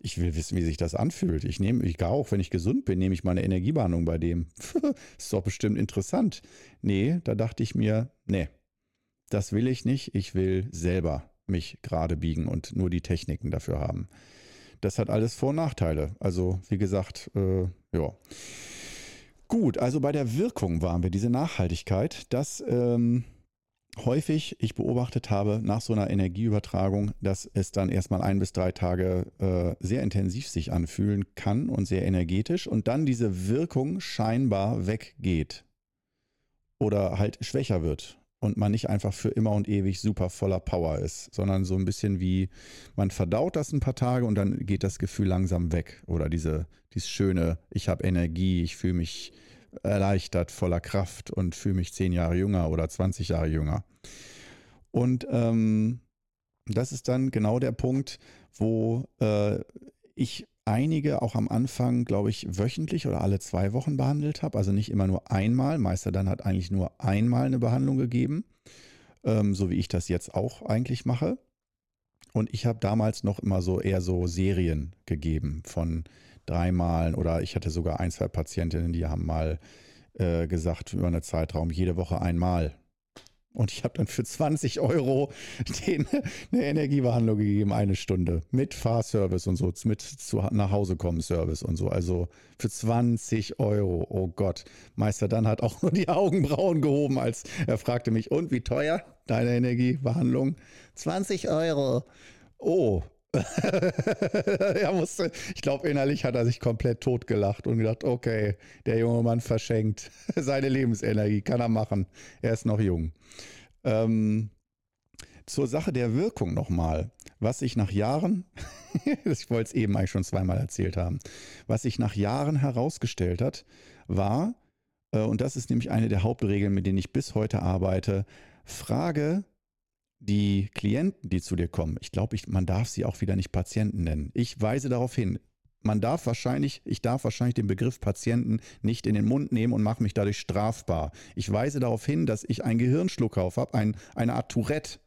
ich will wissen, wie sich das anfühlt. Ich nehme, ich gar auch, wenn ich gesund bin, nehme ich mal eine Energiebehandlung bei dem. ist doch bestimmt interessant. Nee, da dachte ich mir, nee, das will ich nicht. Ich will selber mich gerade biegen und nur die Techniken dafür haben. Das hat alles Vor- und Nachteile. Also, wie gesagt, äh, ja. Gut, also bei der Wirkung waren wir, diese Nachhaltigkeit, das ähm, häufig ich beobachtet habe nach so einer Energieübertragung, dass es dann erstmal ein bis drei Tage äh, sehr intensiv sich anfühlen kann und sehr energetisch und dann diese Wirkung scheinbar weggeht oder halt schwächer wird und man nicht einfach für immer und ewig super voller Power ist, sondern so ein bisschen wie man verdaut das ein paar Tage und dann geht das Gefühl langsam weg oder diese dieses schöne, ich habe Energie, ich fühle mich erleichtert, voller Kraft und fühle mich zehn Jahre jünger oder 20 Jahre jünger. Und ähm, das ist dann genau der Punkt, wo äh, ich einige auch am Anfang, glaube ich, wöchentlich oder alle zwei Wochen behandelt habe. Also nicht immer nur einmal. Meister dann hat eigentlich nur einmal eine Behandlung gegeben, ähm, so wie ich das jetzt auch eigentlich mache. Und ich habe damals noch immer so eher so Serien gegeben von dreimal oder ich hatte sogar ein, zwei Patientinnen, die haben mal äh, gesagt über einen Zeitraum jede Woche einmal. Und ich habe dann für 20 Euro denen eine Energiebehandlung gegeben, eine Stunde. Mit Fahrservice und so, mit zu nach Hause kommen Service und so. Also für 20 Euro. Oh Gott. Meister dann hat auch nur die Augenbrauen gehoben, als er fragte mich, und wie teuer deine Energiebehandlung? 20 Euro. Oh, er musste, ich glaube, innerlich hat er sich komplett totgelacht und gedacht, okay, der junge Mann verschenkt seine Lebensenergie, kann er machen. Er ist noch jung. Ähm, zur Sache der Wirkung nochmal. Was ich nach Jahren, ich wollte es eben eigentlich schon zweimal erzählt haben, was sich nach Jahren herausgestellt hat, war, äh, und das ist nämlich eine der Hauptregeln, mit denen ich bis heute arbeite, frage die Klienten, die zu dir kommen, ich glaube, man darf sie auch wieder nicht Patienten nennen. Ich weise darauf hin. Man darf wahrscheinlich, ich darf wahrscheinlich den Begriff Patienten nicht in den Mund nehmen und mache mich dadurch strafbar. Ich weise darauf hin, dass ich einen Gehirnschluckauf habe, ein, eine Art Tourette.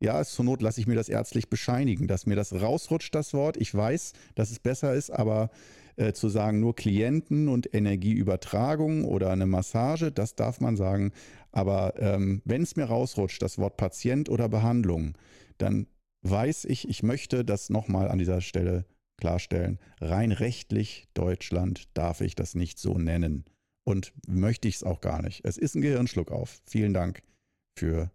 Ja, zur Not lasse ich mir das ärztlich bescheinigen, dass mir das rausrutscht, das Wort. Ich weiß, dass es besser ist, aber äh, zu sagen, nur Klienten und Energieübertragung oder eine Massage, das darf man sagen. Aber ähm, wenn es mir rausrutscht, das Wort Patient oder Behandlung, dann weiß ich, ich möchte das nochmal an dieser Stelle klarstellen. Rein rechtlich Deutschland darf ich das nicht so nennen. Und möchte ich es auch gar nicht. Es ist ein Gehirnschluck auf. Vielen Dank für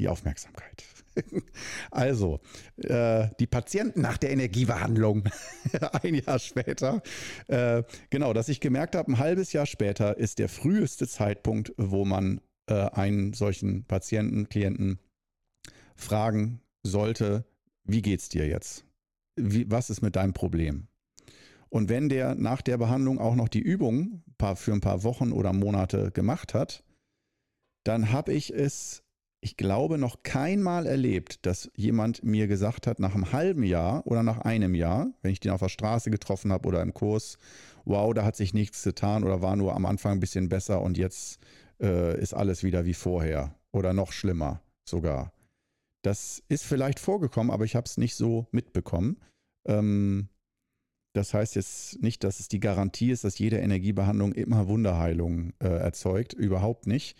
die Aufmerksamkeit. also, äh, die Patienten nach der Energiebehandlung, ein Jahr später, äh, genau, dass ich gemerkt habe, ein halbes Jahr später ist der früheste Zeitpunkt, wo man äh, einen solchen Patienten, Klienten fragen sollte, wie geht's dir jetzt? Wie, was ist mit deinem Problem? Und wenn der nach der Behandlung auch noch die Übung für ein paar Wochen oder Monate gemacht hat, dann habe ich es ich glaube, noch keinmal erlebt, dass jemand mir gesagt hat, nach einem halben Jahr oder nach einem Jahr, wenn ich den auf der Straße getroffen habe oder im Kurs, wow, da hat sich nichts getan oder war nur am Anfang ein bisschen besser und jetzt äh, ist alles wieder wie vorher oder noch schlimmer sogar. Das ist vielleicht vorgekommen, aber ich habe es nicht so mitbekommen. Ähm, das heißt jetzt nicht, dass es die Garantie ist, dass jede Energiebehandlung immer Wunderheilung äh, erzeugt. Überhaupt nicht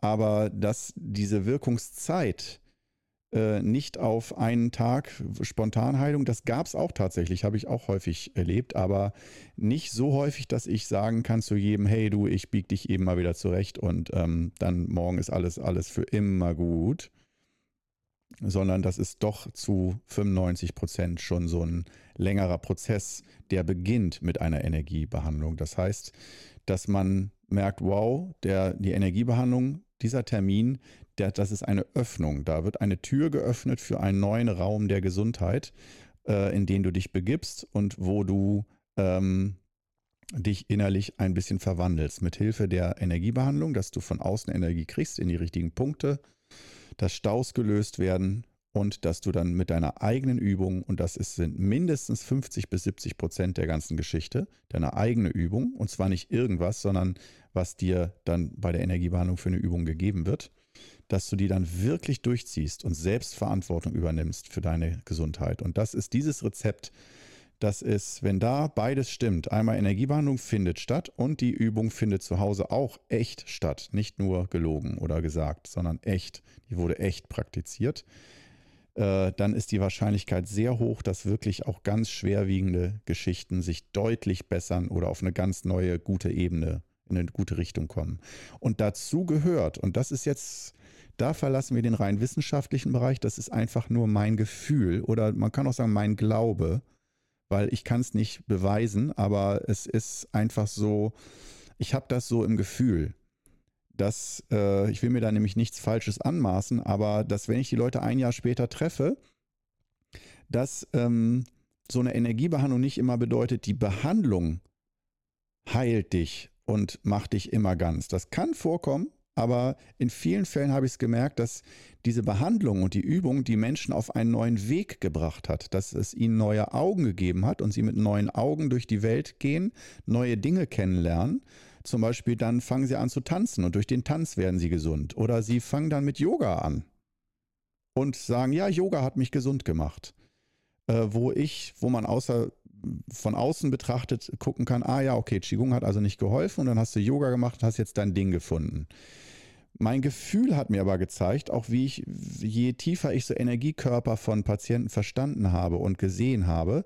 aber dass diese Wirkungszeit äh, nicht auf einen Tag Spontanheilung, das gab es auch tatsächlich, habe ich auch häufig erlebt, aber nicht so häufig, dass ich sagen kann zu jedem, hey du, ich bieg dich eben mal wieder zurecht und ähm, dann morgen ist alles, alles für immer gut, sondern das ist doch zu 95 Prozent schon so ein längerer Prozess, der beginnt mit einer Energiebehandlung. Das heißt, dass man merkt, wow, der, die Energiebehandlung dieser Termin, der, das ist eine Öffnung. Da wird eine Tür geöffnet für einen neuen Raum der Gesundheit, äh, in den du dich begibst und wo du ähm, dich innerlich ein bisschen verwandelst. Mit Hilfe der Energiebehandlung, dass du von außen Energie kriegst in die richtigen Punkte, dass Staus gelöst werden und dass du dann mit deiner eigenen Übung, und das ist, sind mindestens 50 bis 70 Prozent der ganzen Geschichte, deine eigene Übung, und zwar nicht irgendwas, sondern was dir dann bei der Energiebehandlung für eine Übung gegeben wird, dass du die dann wirklich durchziehst und selbst Verantwortung übernimmst für deine Gesundheit. Und das ist dieses Rezept, das ist, wenn da beides stimmt, einmal Energiebehandlung findet statt und die Übung findet zu Hause auch echt statt, nicht nur gelogen oder gesagt, sondern echt, die wurde echt praktiziert, äh, dann ist die Wahrscheinlichkeit sehr hoch, dass wirklich auch ganz schwerwiegende Geschichten sich deutlich bessern oder auf eine ganz neue, gute Ebene in eine gute Richtung kommen. Und dazu gehört, und das ist jetzt da verlassen wir den rein wissenschaftlichen Bereich. Das ist einfach nur mein Gefühl oder man kann auch sagen mein Glaube, weil ich kann es nicht beweisen, aber es ist einfach so, ich habe das so im Gefühl dass äh, ich will mir da nämlich nichts Falsches anmaßen, aber dass wenn ich die Leute ein Jahr später treffe, dass ähm, so eine Energiebehandlung nicht immer bedeutet, die Behandlung heilt dich und macht dich immer ganz. Das kann vorkommen, aber in vielen Fällen habe ich es gemerkt, dass diese Behandlung und die Übung die Menschen auf einen neuen Weg gebracht hat, dass es ihnen neue Augen gegeben hat und sie mit neuen Augen durch die Welt gehen, neue Dinge kennenlernen zum Beispiel dann fangen sie an zu tanzen und durch den Tanz werden sie gesund. Oder sie fangen dann mit Yoga an und sagen, ja, Yoga hat mich gesund gemacht. Äh, wo ich, wo man außer von außen betrachtet gucken kann, ah ja, okay, Qigong hat also nicht geholfen und dann hast du Yoga gemacht und hast jetzt dein Ding gefunden. Mein Gefühl hat mir aber gezeigt, auch wie ich, je tiefer ich so Energiekörper von Patienten verstanden habe und gesehen habe,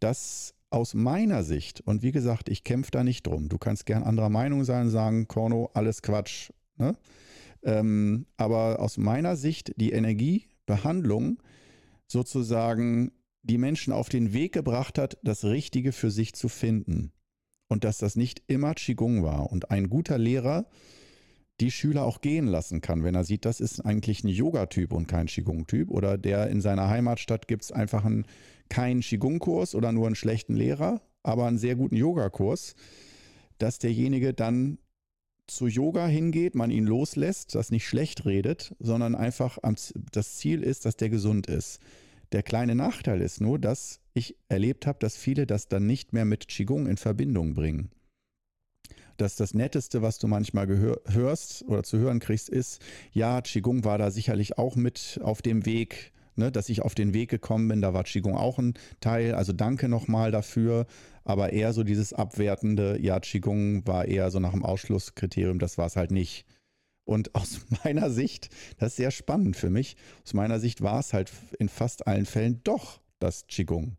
dass aus meiner Sicht, und wie gesagt, ich kämpfe da nicht drum, du kannst gern anderer Meinung sein und sagen, Korno, alles Quatsch. Ne? Ähm, aber aus meiner Sicht die Energiebehandlung sozusagen die Menschen auf den Weg gebracht hat, das Richtige für sich zu finden. Und dass das nicht immer Qigong war. Und ein guter Lehrer die Schüler auch gehen lassen kann, wenn er sieht, das ist eigentlich ein Yoga-Typ und kein Qigong-Typ. Oder der in seiner Heimatstadt gibt es einfach einen keinen Qigong-Kurs oder nur einen schlechten Lehrer, aber einen sehr guten Yogakurs, dass derjenige dann zu Yoga hingeht, man ihn loslässt, das nicht schlecht redet, sondern einfach das Ziel ist, dass der gesund ist. Der kleine Nachteil ist nur, dass ich erlebt habe, dass viele das dann nicht mehr mit Qigong in Verbindung bringen. Dass das Netteste, was du manchmal hörst oder zu hören kriegst, ist, ja, Qigong war da sicherlich auch mit auf dem Weg, ne, dass ich auf den Weg gekommen bin. Da war Qigong auch ein Teil. Also danke nochmal dafür. Aber eher so dieses abwertende, ja, Qigong war eher so nach dem Ausschlusskriterium, das war es halt nicht. Und aus meiner Sicht, das ist sehr spannend für mich, aus meiner Sicht war es halt in fast allen Fällen doch das Qigong.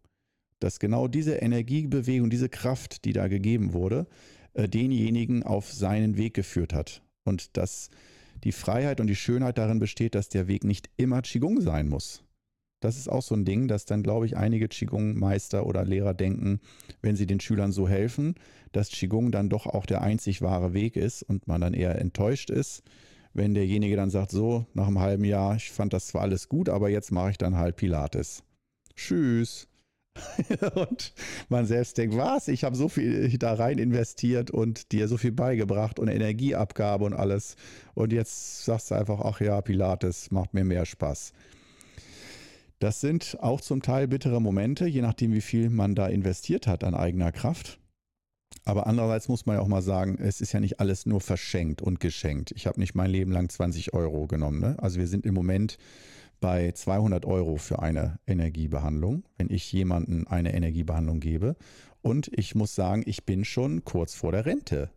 Dass genau diese Energiebewegung, diese Kraft, die da gegeben wurde, äh, denjenigen auf seinen Weg geführt hat. Und dass die Freiheit und die Schönheit darin besteht, dass der Weg nicht immer Qigong sein muss. Das ist auch so ein Ding, dass dann, glaube ich, einige Qigong-Meister oder Lehrer denken, wenn sie den Schülern so helfen, dass Qigong dann doch auch der einzig wahre Weg ist und man dann eher enttäuscht ist, wenn derjenige dann sagt, so, nach einem halben Jahr, ich fand das zwar alles gut, aber jetzt mache ich dann halt Pilates. Tschüss. und man selbst denkt, was? Ich habe so viel da rein investiert und dir so viel beigebracht und Energieabgabe und alles. Und jetzt sagst du einfach, ach ja, Pilates macht mir mehr Spaß. Das sind auch zum Teil bittere Momente, je nachdem, wie viel man da investiert hat an eigener Kraft. Aber andererseits muss man ja auch mal sagen, es ist ja nicht alles nur verschenkt und geschenkt. Ich habe nicht mein Leben lang 20 Euro genommen. Ne? Also wir sind im Moment bei 200 Euro für eine Energiebehandlung, wenn ich jemanden eine Energiebehandlung gebe. Und ich muss sagen, ich bin schon kurz vor der Rente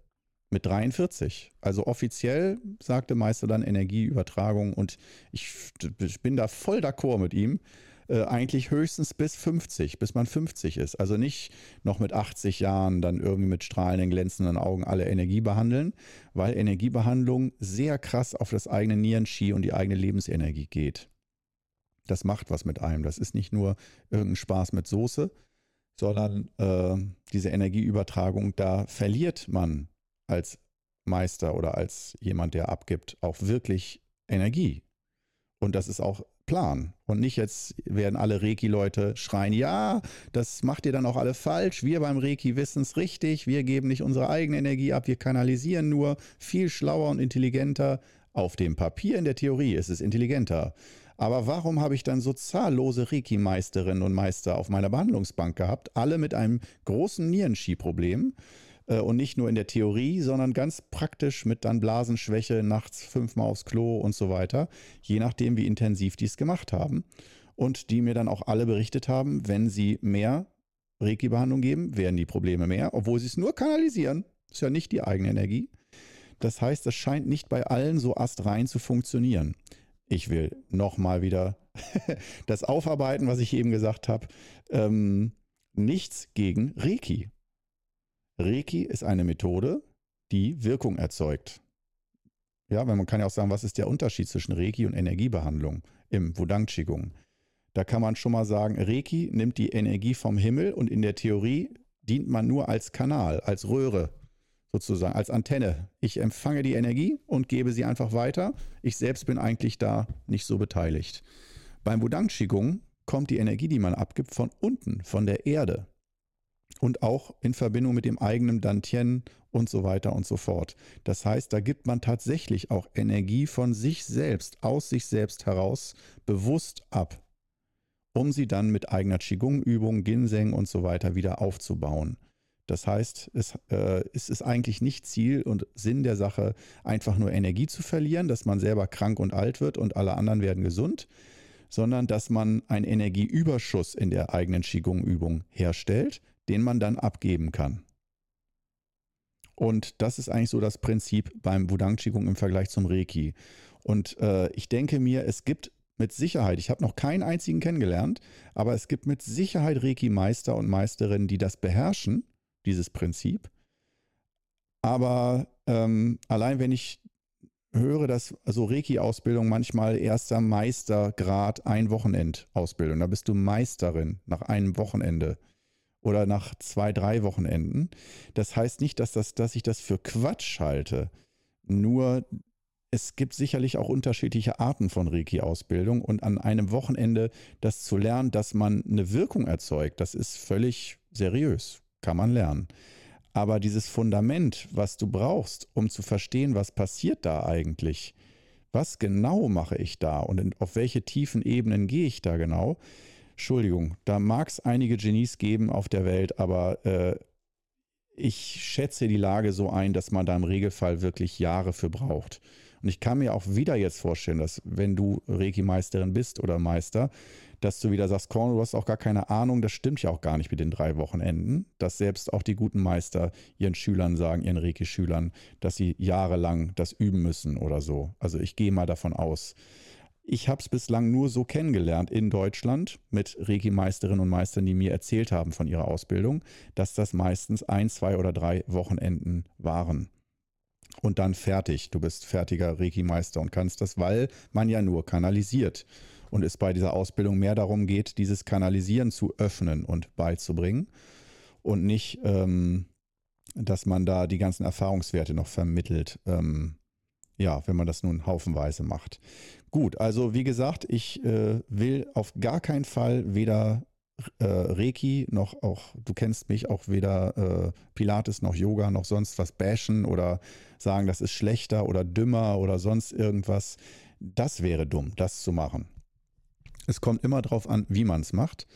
mit 43. Also offiziell sagte Meister dann Energieübertragung und ich, ich bin da voll d'accord mit ihm. Äh, eigentlich höchstens bis 50, bis man 50 ist. Also nicht noch mit 80 Jahren dann irgendwie mit strahlenden, glänzenden Augen alle Energie behandeln, weil Energiebehandlung sehr krass auf das eigene Nierenski und die eigene Lebensenergie geht. Das macht was mit einem. Das ist nicht nur irgendein Spaß mit Soße, sondern äh, diese Energieübertragung, da verliert man als Meister oder als jemand, der abgibt, auch wirklich Energie. Und das ist auch Plan. Und nicht jetzt werden alle Reiki-Leute schreien, ja, das macht ihr dann auch alle falsch. Wir beim Reiki wissen es richtig. Wir geben nicht unsere eigene Energie ab. Wir kanalisieren nur viel schlauer und intelligenter. Auf dem Papier in der Theorie ist es intelligenter. Aber warum habe ich dann so zahllose Reiki-Meisterinnen und Meister auf meiner Behandlungsbank gehabt, alle mit einem großen Nierenski-Problem? Äh, und nicht nur in der Theorie, sondern ganz praktisch mit dann Blasenschwäche, nachts fünfmal aufs Klo und so weiter, je nachdem, wie intensiv die es gemacht haben. Und die mir dann auch alle berichtet haben, wenn sie mehr Reiki-Behandlung geben, werden die Probleme mehr, obwohl sie es nur kanalisieren. Ist ja nicht die eigene Energie. Das heißt, das scheint nicht bei allen so astrein zu funktionieren ich will nochmal wieder das aufarbeiten, was ich eben gesagt habe. Ähm, nichts gegen Reiki. Reiki ist eine Methode, die Wirkung erzeugt. Ja, weil man kann ja auch sagen, was ist der Unterschied zwischen Reiki und Energiebehandlung im Wudang Qigong? Da kann man schon mal sagen, Reiki nimmt die Energie vom Himmel und in der Theorie dient man nur als Kanal, als Röhre sozusagen, als Antenne. Ich empfange die Energie und gebe sie einfach weiter. Ich selbst bin eigentlich da nicht so beteiligt. Beim Wudang Qigong kommt die Energie, die man abgibt, von unten, von der Erde. Und auch in Verbindung mit dem eigenen Dantien und so weiter und so fort. Das heißt, da gibt man tatsächlich auch Energie von sich selbst, aus sich selbst heraus, bewusst ab, um sie dann mit eigener Qigong-Übung, Ginseng und so weiter wieder aufzubauen. Das heißt, es, äh, ist eigentlich nicht Ziel und Sinn der Sache, einfach nur Energie zu verlieren, dass man selber krank und alt wird und alle anderen werden gesund, sondern dass man einen Energieüberschuss in der eigenen Qigong-Übung herstellt, den man dann abgeben kann. Und das ist eigentlich so das Prinzip beim Wudang Qigong im Vergleich zum Reiki. Und äh, ich denke mir, es gibt mit Sicherheit, ich habe noch keinen einzigen kennengelernt, aber es gibt mit Sicherheit Reiki-Meister und Meisterinnen, die das beherrschen dieses Prinzip. Aber ähm, allein wenn ich höre, dass also Reiki-Ausbildung manchmal erster Meistergrad ein Wochenend-Ausbildung, da bist du Meisterin nach einem Wochenende oder nach zwei, drei Wochenenden. Das heißt nicht, dass, das, dass ich das für Quatsch halte. Nur es gibt sicherlich auch unterschiedliche Arten von Reiki-Ausbildung und an einem Wochenende das zu lernen, dass man eine Wirkung erzeugt, das ist völlig seriös kann man lernen. Aber dieses Fundament, was du brauchst, um zu verstehen, was passiert da eigentlich, was genau mache ich da und auf welche tiefen Ebenen gehe ich da genau, Entschuldigung, da mag es einige Genies geben auf der Welt, aber äh, ich schätze die Lage so ein, dass man da im Regelfall wirklich Jahre für braucht. Und ich kann mir auch wieder jetzt vorstellen, dass wenn du Reiki-Meisterin bist oder Meister, dass du wieder sagst, Korn, du hast auch gar keine Ahnung, das stimmt ja auch gar nicht mit den drei Wochenenden, dass selbst auch die guten Meister ihren Schülern sagen, ihren Reiki-Schülern, dass sie jahrelang das üben müssen oder so. Also ich gehe mal davon aus. Ich habe es bislang nur so kennengelernt in Deutschland mit Reiki-Meisterinnen und Meistern, die mir erzählt haben von ihrer Ausbildung, dass das meistens ein, zwei oder drei Wochenenden waren und dann fertig. Du bist fertiger Reiki-Meister und kannst das, weil man ja nur kanalisiert und es bei dieser Ausbildung mehr darum geht, dieses Kanalisieren zu öffnen und beizubringen und nicht, ähm, dass man da die ganzen Erfahrungswerte noch vermittelt. Ähm, ja, wenn man das nun haufenweise macht. Gut, also wie gesagt, ich äh, will auf gar keinen Fall weder äh, Reiki noch auch, du kennst mich, auch weder äh, Pilates noch Yoga noch sonst was bashen oder sagen, das ist schlechter oder dümmer oder sonst irgendwas. Das wäre dumm, das zu machen. Es kommt immer darauf an, wie man es macht.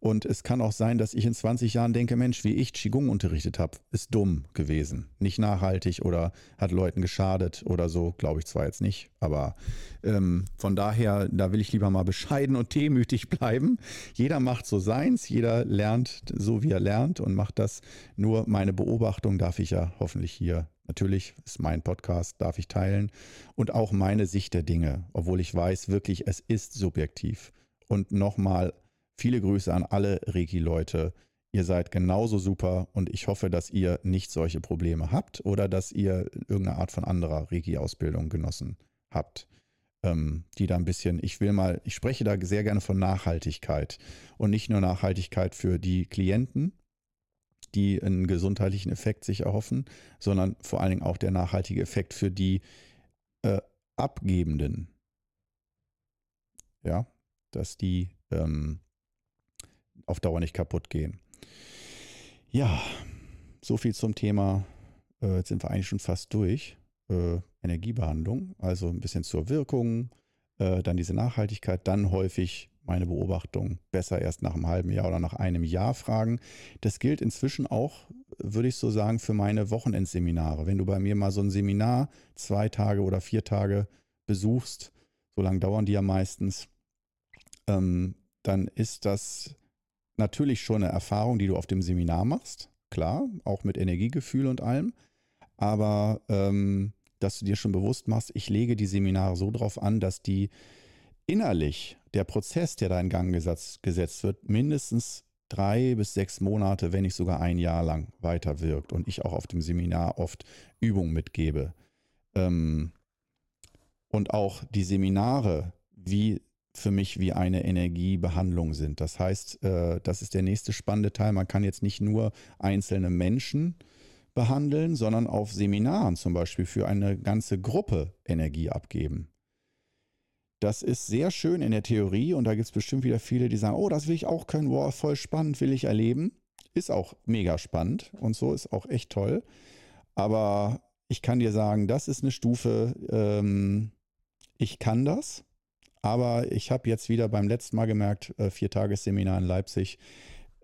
Und es kann auch sein, dass ich in 20 Jahren denke, Mensch, wie ich Qigong unterrichtet habe, ist dumm gewesen. Nicht nachhaltig oder hat Leuten geschadet oder so, glaube ich zwar jetzt nicht. Aber ähm, von daher, da will ich lieber mal bescheiden und demütig bleiben. Jeder macht so seins, jeder lernt so, wie er lernt und macht das. Nur meine Beobachtung darf ich ja hoffentlich hier Natürlich ist mein Podcast, darf ich teilen und auch meine Sicht der Dinge, obwohl ich weiß, wirklich, es ist subjektiv. Und nochmal viele Grüße an alle Reiki-Leute. Ihr seid genauso super und ich hoffe, dass ihr nicht solche Probleme habt oder dass ihr irgendeine Art von anderer Reiki-Ausbildung genossen habt. Ähm, die da ein bisschen, ich will mal, ich spreche da sehr gerne von Nachhaltigkeit und nicht nur Nachhaltigkeit für die Klienten, die einen gesundheitlichen Effekt sich erhoffen, sondern vor allen Dingen auch der nachhaltige Effekt für die äh, Abgebenden. Ja, dass die ähm, auf Dauer nicht kaputt gehen. Ja, so viel zum Thema. Äh, jetzt sind wir eigentlich schon fast durch. Äh, Energiebehandlung, also ein bisschen zur Wirkung, äh, dann diese Nachhaltigkeit, dann häufig meine Beobachtung besser erst nach einem halben Jahr oder nach einem Jahr fragen. Das gilt inzwischen auch, würde ich so sagen, für meine Wochenendseminare. Wenn du bei mir mal so ein Seminar zwei Tage oder vier Tage besuchst, so lange dauern die ja meistens, ähm, dann ist das natürlich schon eine Erfahrung, die du auf dem Seminar machst. Klar, auch mit Energiegefühl und allem. Aber ähm, dass du dir schon bewusst machst, ich lege die Seminare so drauf an, dass die innerlich der Prozess, der da in Gang gesetzt, gesetzt wird, mindestens drei bis sechs Monate, wenn nicht sogar ein Jahr lang weiterwirkt und ich auch auf dem Seminar oft Übungen mitgebe. Ähm, und auch die Seminare wie für mich wie eine Energiebehandlung sind. Das heißt, äh, das ist der nächste spannende Teil. Man kann jetzt nicht nur einzelne Menschen behandeln, sondern auf Seminaren zum Beispiel für eine ganze Gruppe Energie abgeben. Das ist sehr schön in der Theorie und da gibt es bestimmt wieder viele, die sagen, oh, das will ich auch können, wow, voll spannend, will ich erleben. Ist auch mega spannend und so ist auch echt toll. Aber ich kann dir sagen, das ist eine Stufe, ähm, ich kann das, aber ich habe jetzt wieder beim letzten Mal gemerkt, äh, Viertagesseminar in Leipzig,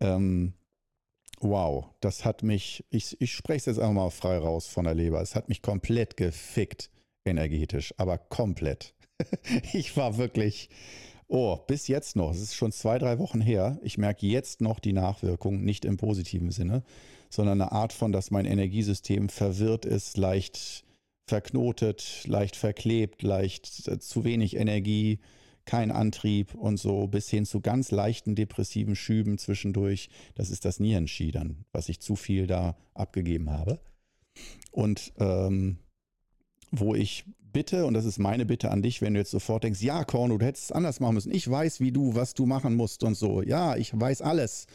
ähm, wow, das hat mich, ich, ich spreche es jetzt einfach mal frei raus von der Leber, es hat mich komplett gefickt energetisch, aber komplett. ich war wirklich, oh, bis jetzt noch, es ist schon zwei, drei Wochen her, ich merke jetzt noch die Nachwirkung, nicht im positiven Sinne, sondern eine Art von, dass mein Energiesystem verwirrt ist, leicht verknotet, leicht verklebt, leicht äh, zu wenig Energie, kein Antrieb und so bis hin zu ganz leichten depressiven Schüben zwischendurch. Das ist das Nierenski dann, was ich zu viel da abgegeben habe. Und ähm, wo ich bitte, und das ist meine Bitte an dich, wenn du jetzt sofort denkst, ja, Korno, du hättest es anders machen müssen. Ich weiß, wie du, was du machen musst und so. Ja, ich weiß alles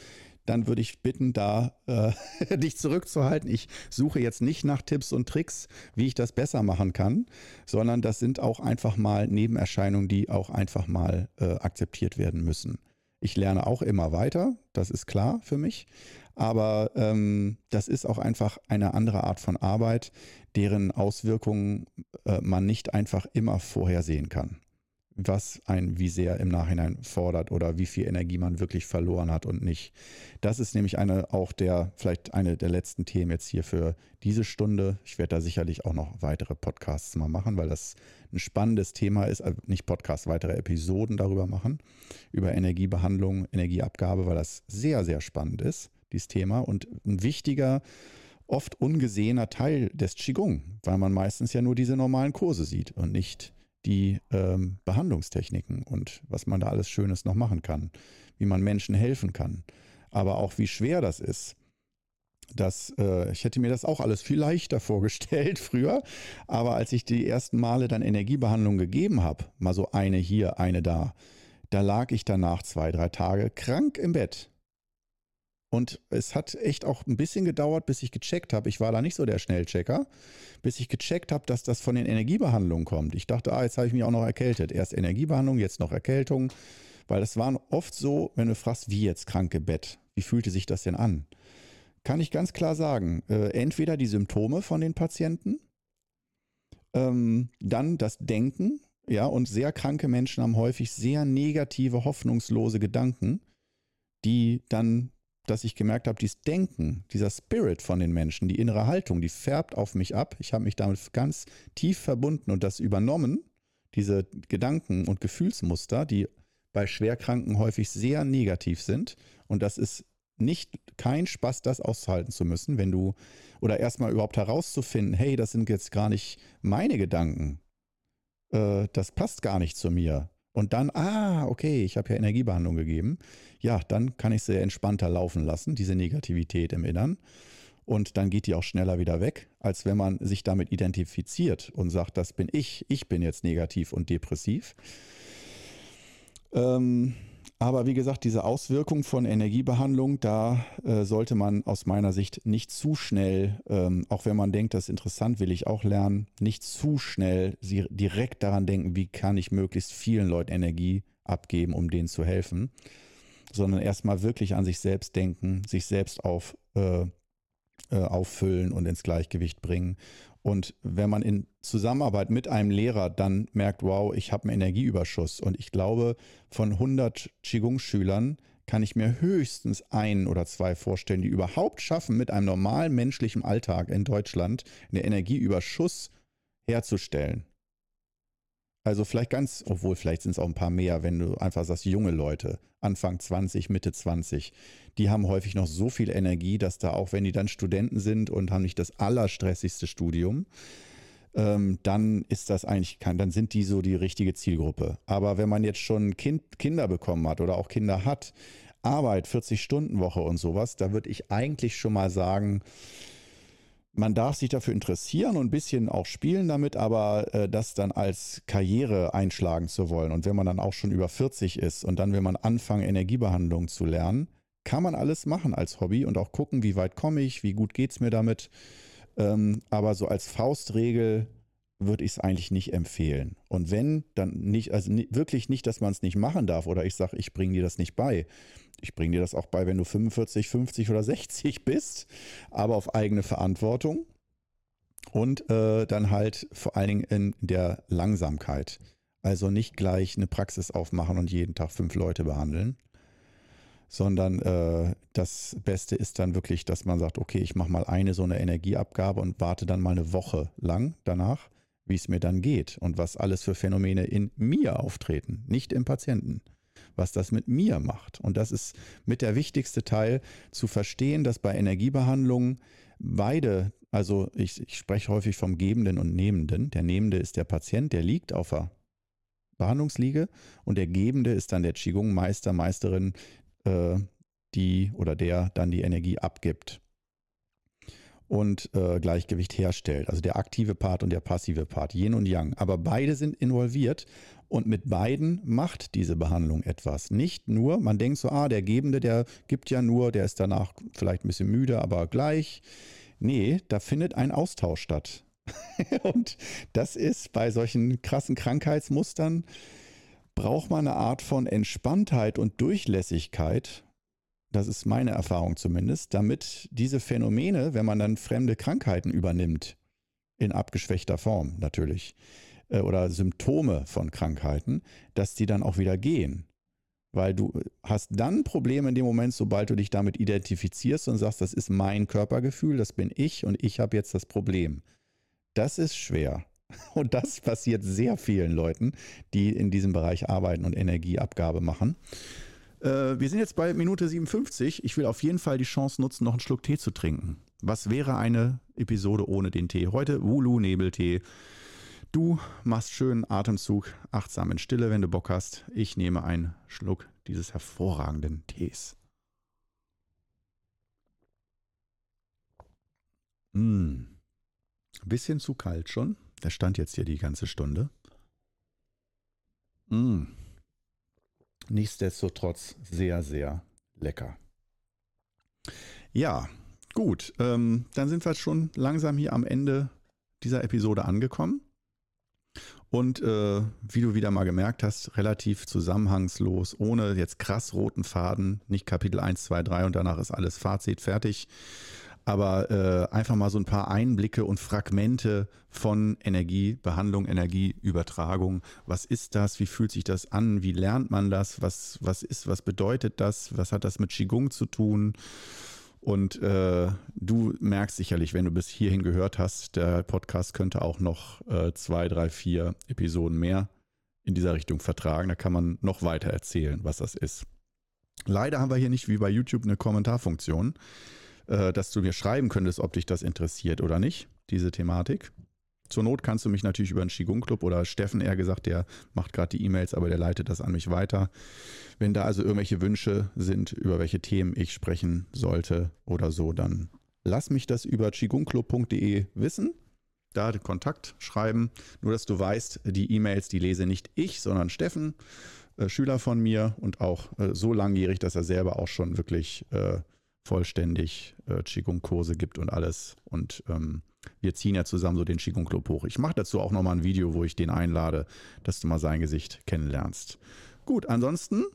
dann würde ich bitten, da äh, dich zurückzuhalten. Ich suche jetzt nicht nach Tipps und Tricks, wie ich das besser machen kann, sondern das sind auch einfach mal Nebenerscheinungen, die auch einfach mal äh, akzeptiert werden müssen. Ich lerne auch immer weiter, das ist klar für mich, aber ähm, das ist auch einfach eine andere Art von Arbeit, deren Auswirkungen äh, man nicht einfach immer vorhersehen kann was ein wie sehr im Nachhinein fordert oder wie viel Energie man wirklich verloren hat und nicht. Das ist nämlich eine auch der, vielleicht eine der letzten Themen jetzt hier für diese Stunde. Ich werde da sicherlich auch noch weitere Podcasts mal machen, weil das ein spannendes Thema ist. Also nicht Podcasts, weitere Episoden darüber machen, über Energiebehandlung, Energieabgabe, weil das sehr, sehr spannend ist, dieses Thema und ein wichtiger oft ungesehener Teil des Qigong, weil man meistens ja nur diese normalen Kurse sieht und nicht die ähm, Behandlungstechniken und was man da alles Schönes noch machen kann, wie man Menschen helfen kann, aber auch wie schwer das ist. Das, äh, ich hätte mir das auch alles viel leichter vorgestellt früher, aber als ich die ersten Male dann Energiebehandlung gegeben habe, mal so eine hier, eine da, da lag ich danach zwei, drei Tage krank im Bett und es hat echt auch ein bisschen gedauert, bis ich gecheckt habe. Ich war da nicht so der Schnellchecker, bis ich gecheckt habe, dass das von den Energiebehandlungen kommt. Ich dachte, ah, jetzt habe ich mich auch noch erkältet. Erst Energiebehandlung, jetzt noch Erkältung. Weil es waren oft so, wenn du fragst, wie jetzt kranke Bett, wie fühlte sich das denn an? Kann ich ganz klar sagen, äh, entweder die Symptome von den Patienten, ähm, dann das Denken, ja, und sehr kranke Menschen haben häufig sehr negative, hoffnungslose Gedanken, die dann dass ich gemerkt habe, dieses Denken, dieser Spirit von den Menschen, die innere Haltung, die färbt auf mich ab. Ich habe mich damit ganz tief verbunden und das übernommen, diese Gedanken und Gefühlsmuster, die bei Schwerkranken häufig sehr negativ sind. Und das ist nicht kein Spaß, das aushalten zu müssen, wenn du oder erstmal überhaupt herauszufinden, hey, das sind jetzt gar nicht meine Gedanken. Äh, das passt gar nicht zu mir. Und dann, ah, okay, ich habe ja Energiebehandlung gegeben. Ja, dann kann ich sie entspannter laufen lassen, diese Negativität im Innern. Und dann geht die auch schneller wieder weg, als wenn man sich damit identifiziert und sagt, das bin ich, ich bin jetzt negativ und depressiv. Ähm, aber wie gesagt, diese Auswirkung von Energiebehandlung, da äh, sollte man aus meiner Sicht nicht zu schnell, ähm, auch wenn man denkt, das ist interessant, will ich auch lernen, nicht zu schnell sie direkt daran denken, wie kann ich möglichst vielen Leuten Energie abgeben, um denen zu helfen, sondern erstmal wirklich an sich selbst denken, sich selbst auf, äh, äh, auffüllen und ins Gleichgewicht bringen und wenn man in Zusammenarbeit mit einem Lehrer dann merkt, wow, ich habe einen Energieüberschuss und ich glaube, von 100 Qigong-Schülern kann ich mir höchstens ein oder zwei vorstellen, die überhaupt schaffen, mit einem normalen menschlichen Alltag in Deutschland einen Energieüberschuss herzustellen. Also vielleicht ganz, obwohl vielleicht sind es auch ein paar mehr, wenn du einfach sagst, junge Leute, Anfang 20, Mitte 20, die haben häufig noch so viel Energie, dass da auch, wenn die dann Studenten sind und haben nicht das allerstressigste Studium, ähm, dann ist das eigentlich kein, dann sind die so die richtige Zielgruppe. Aber wenn man jetzt schon kind, Kinder bekommen hat oder auch Kinder hat, Arbeit, 40-Stunden-Woche und sowas, da würde ich eigentlich schon mal sagen, man darf sich dafür interessieren und ein bisschen auch spielen damit, aber äh, das dann als Karriere einschlagen zu wollen und wenn man dann auch schon über 40 ist und dann will man anfangen, Energiebehandlung zu lernen, kann man alles machen als Hobby und auch gucken, wie weit komme ich, wie gut geht es mir damit. Ähm, aber so als Faustregel würde ich es eigentlich nicht empfehlen. Und wenn, dann nicht, also wirklich nicht, dass man es nicht machen darf oder ich sage, ich bringe dir das nicht bei. Ich bringe dir das auch bei, wenn du 45, 50 oder 60 bist, aber auf eigene Verantwortung und äh, dann halt vor allen Dingen in der Langsamkeit. Also nicht gleich eine Praxis aufmachen und jeden Tag fünf Leute behandeln, sondern äh, das Beste ist dann wirklich, dass man sagt, okay, ich mache mal eine so eine Energieabgabe und warte dann mal eine Woche lang danach wie es mir dann geht und was alles für Phänomene in mir auftreten, nicht im Patienten. Was das mit mir macht. Und das ist mit der wichtigste Teil, zu verstehen, dass bei Energiebehandlungen beide, also ich, ich spreche häufig vom Gebenden und Nehmenden. Der Nehmende ist der Patient, der liegt auf der Behandlungsliege und der Gebende ist dann der Qigong-Meister, Meisterin, äh, die oder der dann die Energie abgibt und äh, Gleichgewicht herstellt. Also der aktive Part und der passive Part, Yin und Yang. Aber beide sind involviert und mit beiden macht diese Behandlung etwas. Nicht nur, man denkt so, ah, der Gebende, der gibt ja nur, der ist danach vielleicht ein bisschen müde, aber gleich. Nee, da findet ein Austausch statt. und das ist bei solchen krassen Krankheitsmustern, braucht man eine Art von Entspanntheit und Durchlässigkeit, das ist meine Erfahrung zumindest, damit diese Phänomene, wenn man dann fremde Krankheiten übernimmt, in abgeschwächter Form natürlich, äh, oder Symptome von Krankheiten, dass die dann auch wieder gehen. Weil du hast dann Probleme in dem Moment, sobald du dich damit identifizierst und sagst, das ist mein Körpergefühl, das bin ich und ich habe jetzt das Problem. Das ist schwer. Und das passiert sehr vielen Leuten, die in diesem Bereich arbeiten und Energieabgabe machen. Äh, wir sind jetzt bei Minute 57. Ich will auf jeden Fall die Chance nutzen, noch einen Schluck Tee zu trinken. Was wäre eine Episode ohne den Tee? Heute Wulu Nebeltee. Du machst schönen Atemzug, achtsam in Stille, wenn du Bock hast. Ich nehme einen Schluck dieses hervorragenden Tees. Mmh. Bisschen zu kalt schon. Der stand jetzt hier die ganze Stunde. Mmh nichtsdestotrotz sehr, sehr lecker. Ja, gut. Ähm, dann sind wir schon langsam hier am Ende dieser Episode angekommen. Und äh, wie du wieder mal gemerkt hast, relativ zusammenhangslos, ohne jetzt krass roten Faden, nicht Kapitel 1, 2, 3 und danach ist alles Fazit fertig, aber äh, einfach mal so ein paar Einblicke und Fragmente von Energiebehandlung, Energieübertragung. Was ist das? Wie fühlt sich das an? Wie lernt man das? Was, was ist, was bedeutet das? Was hat das mit Qigong zu tun? Und äh, du merkst sicherlich, wenn du bis hierhin gehört hast, der Podcast könnte auch noch äh, zwei, drei, vier Episoden mehr in dieser Richtung vertragen. Da kann man noch weiter erzählen, was das ist. Leider haben wir hier nicht wie bei YouTube eine Kommentarfunktion äh, dass du mir schreiben könntest, ob dich das interessiert oder nicht, diese Thematik. Zur Not kannst du mich natürlich über den Qigong Club oder Steffen eher gesagt, der macht gerade die E-Mails, aber der leitet das an mich weiter. Wenn da also irgendwelche Wünsche sind, über welche Themen ich sprechen sollte oder so, dann lass mich das über qigongclub.de wissen. Da Kontakt schreiben. Nur, dass du weißt, die E-Mails, die lese nicht ich, sondern Steffen, äh, Schüler von mir und auch äh, so langjährig, dass er selber auch schon wirklich äh, vollständig äh, Qigong-Kurse gibt und alles. Und ähm, wir ziehen ja zusammen so den Qigong-Club hoch. Ich mache dazu auch nochmal ein Video, wo ich den einlade, dass du mal sein Gesicht kennenlernst. Gut, ansonsten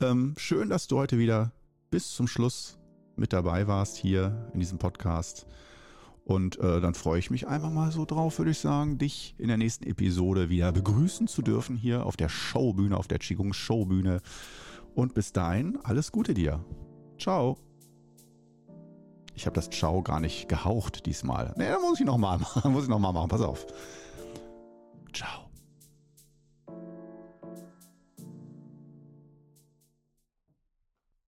ähm, schön, dass du heute wieder bis zum Schluss mit dabei warst hier in diesem Podcast. Und äh, dann freue ich mich einfach mal so drauf, würde ich sagen, dich in der nächsten Episode wieder begrüßen zu dürfen hier auf der Showbühne, auf der Qigong Showbühne. Und bis dahin, alles Gute dir. Ciao. Ich habe das Ciao gar nicht gehaucht diesmal. Nee, dann muss ich nochmal machen. Muss ich nochmal machen. Pass auf. Ciao.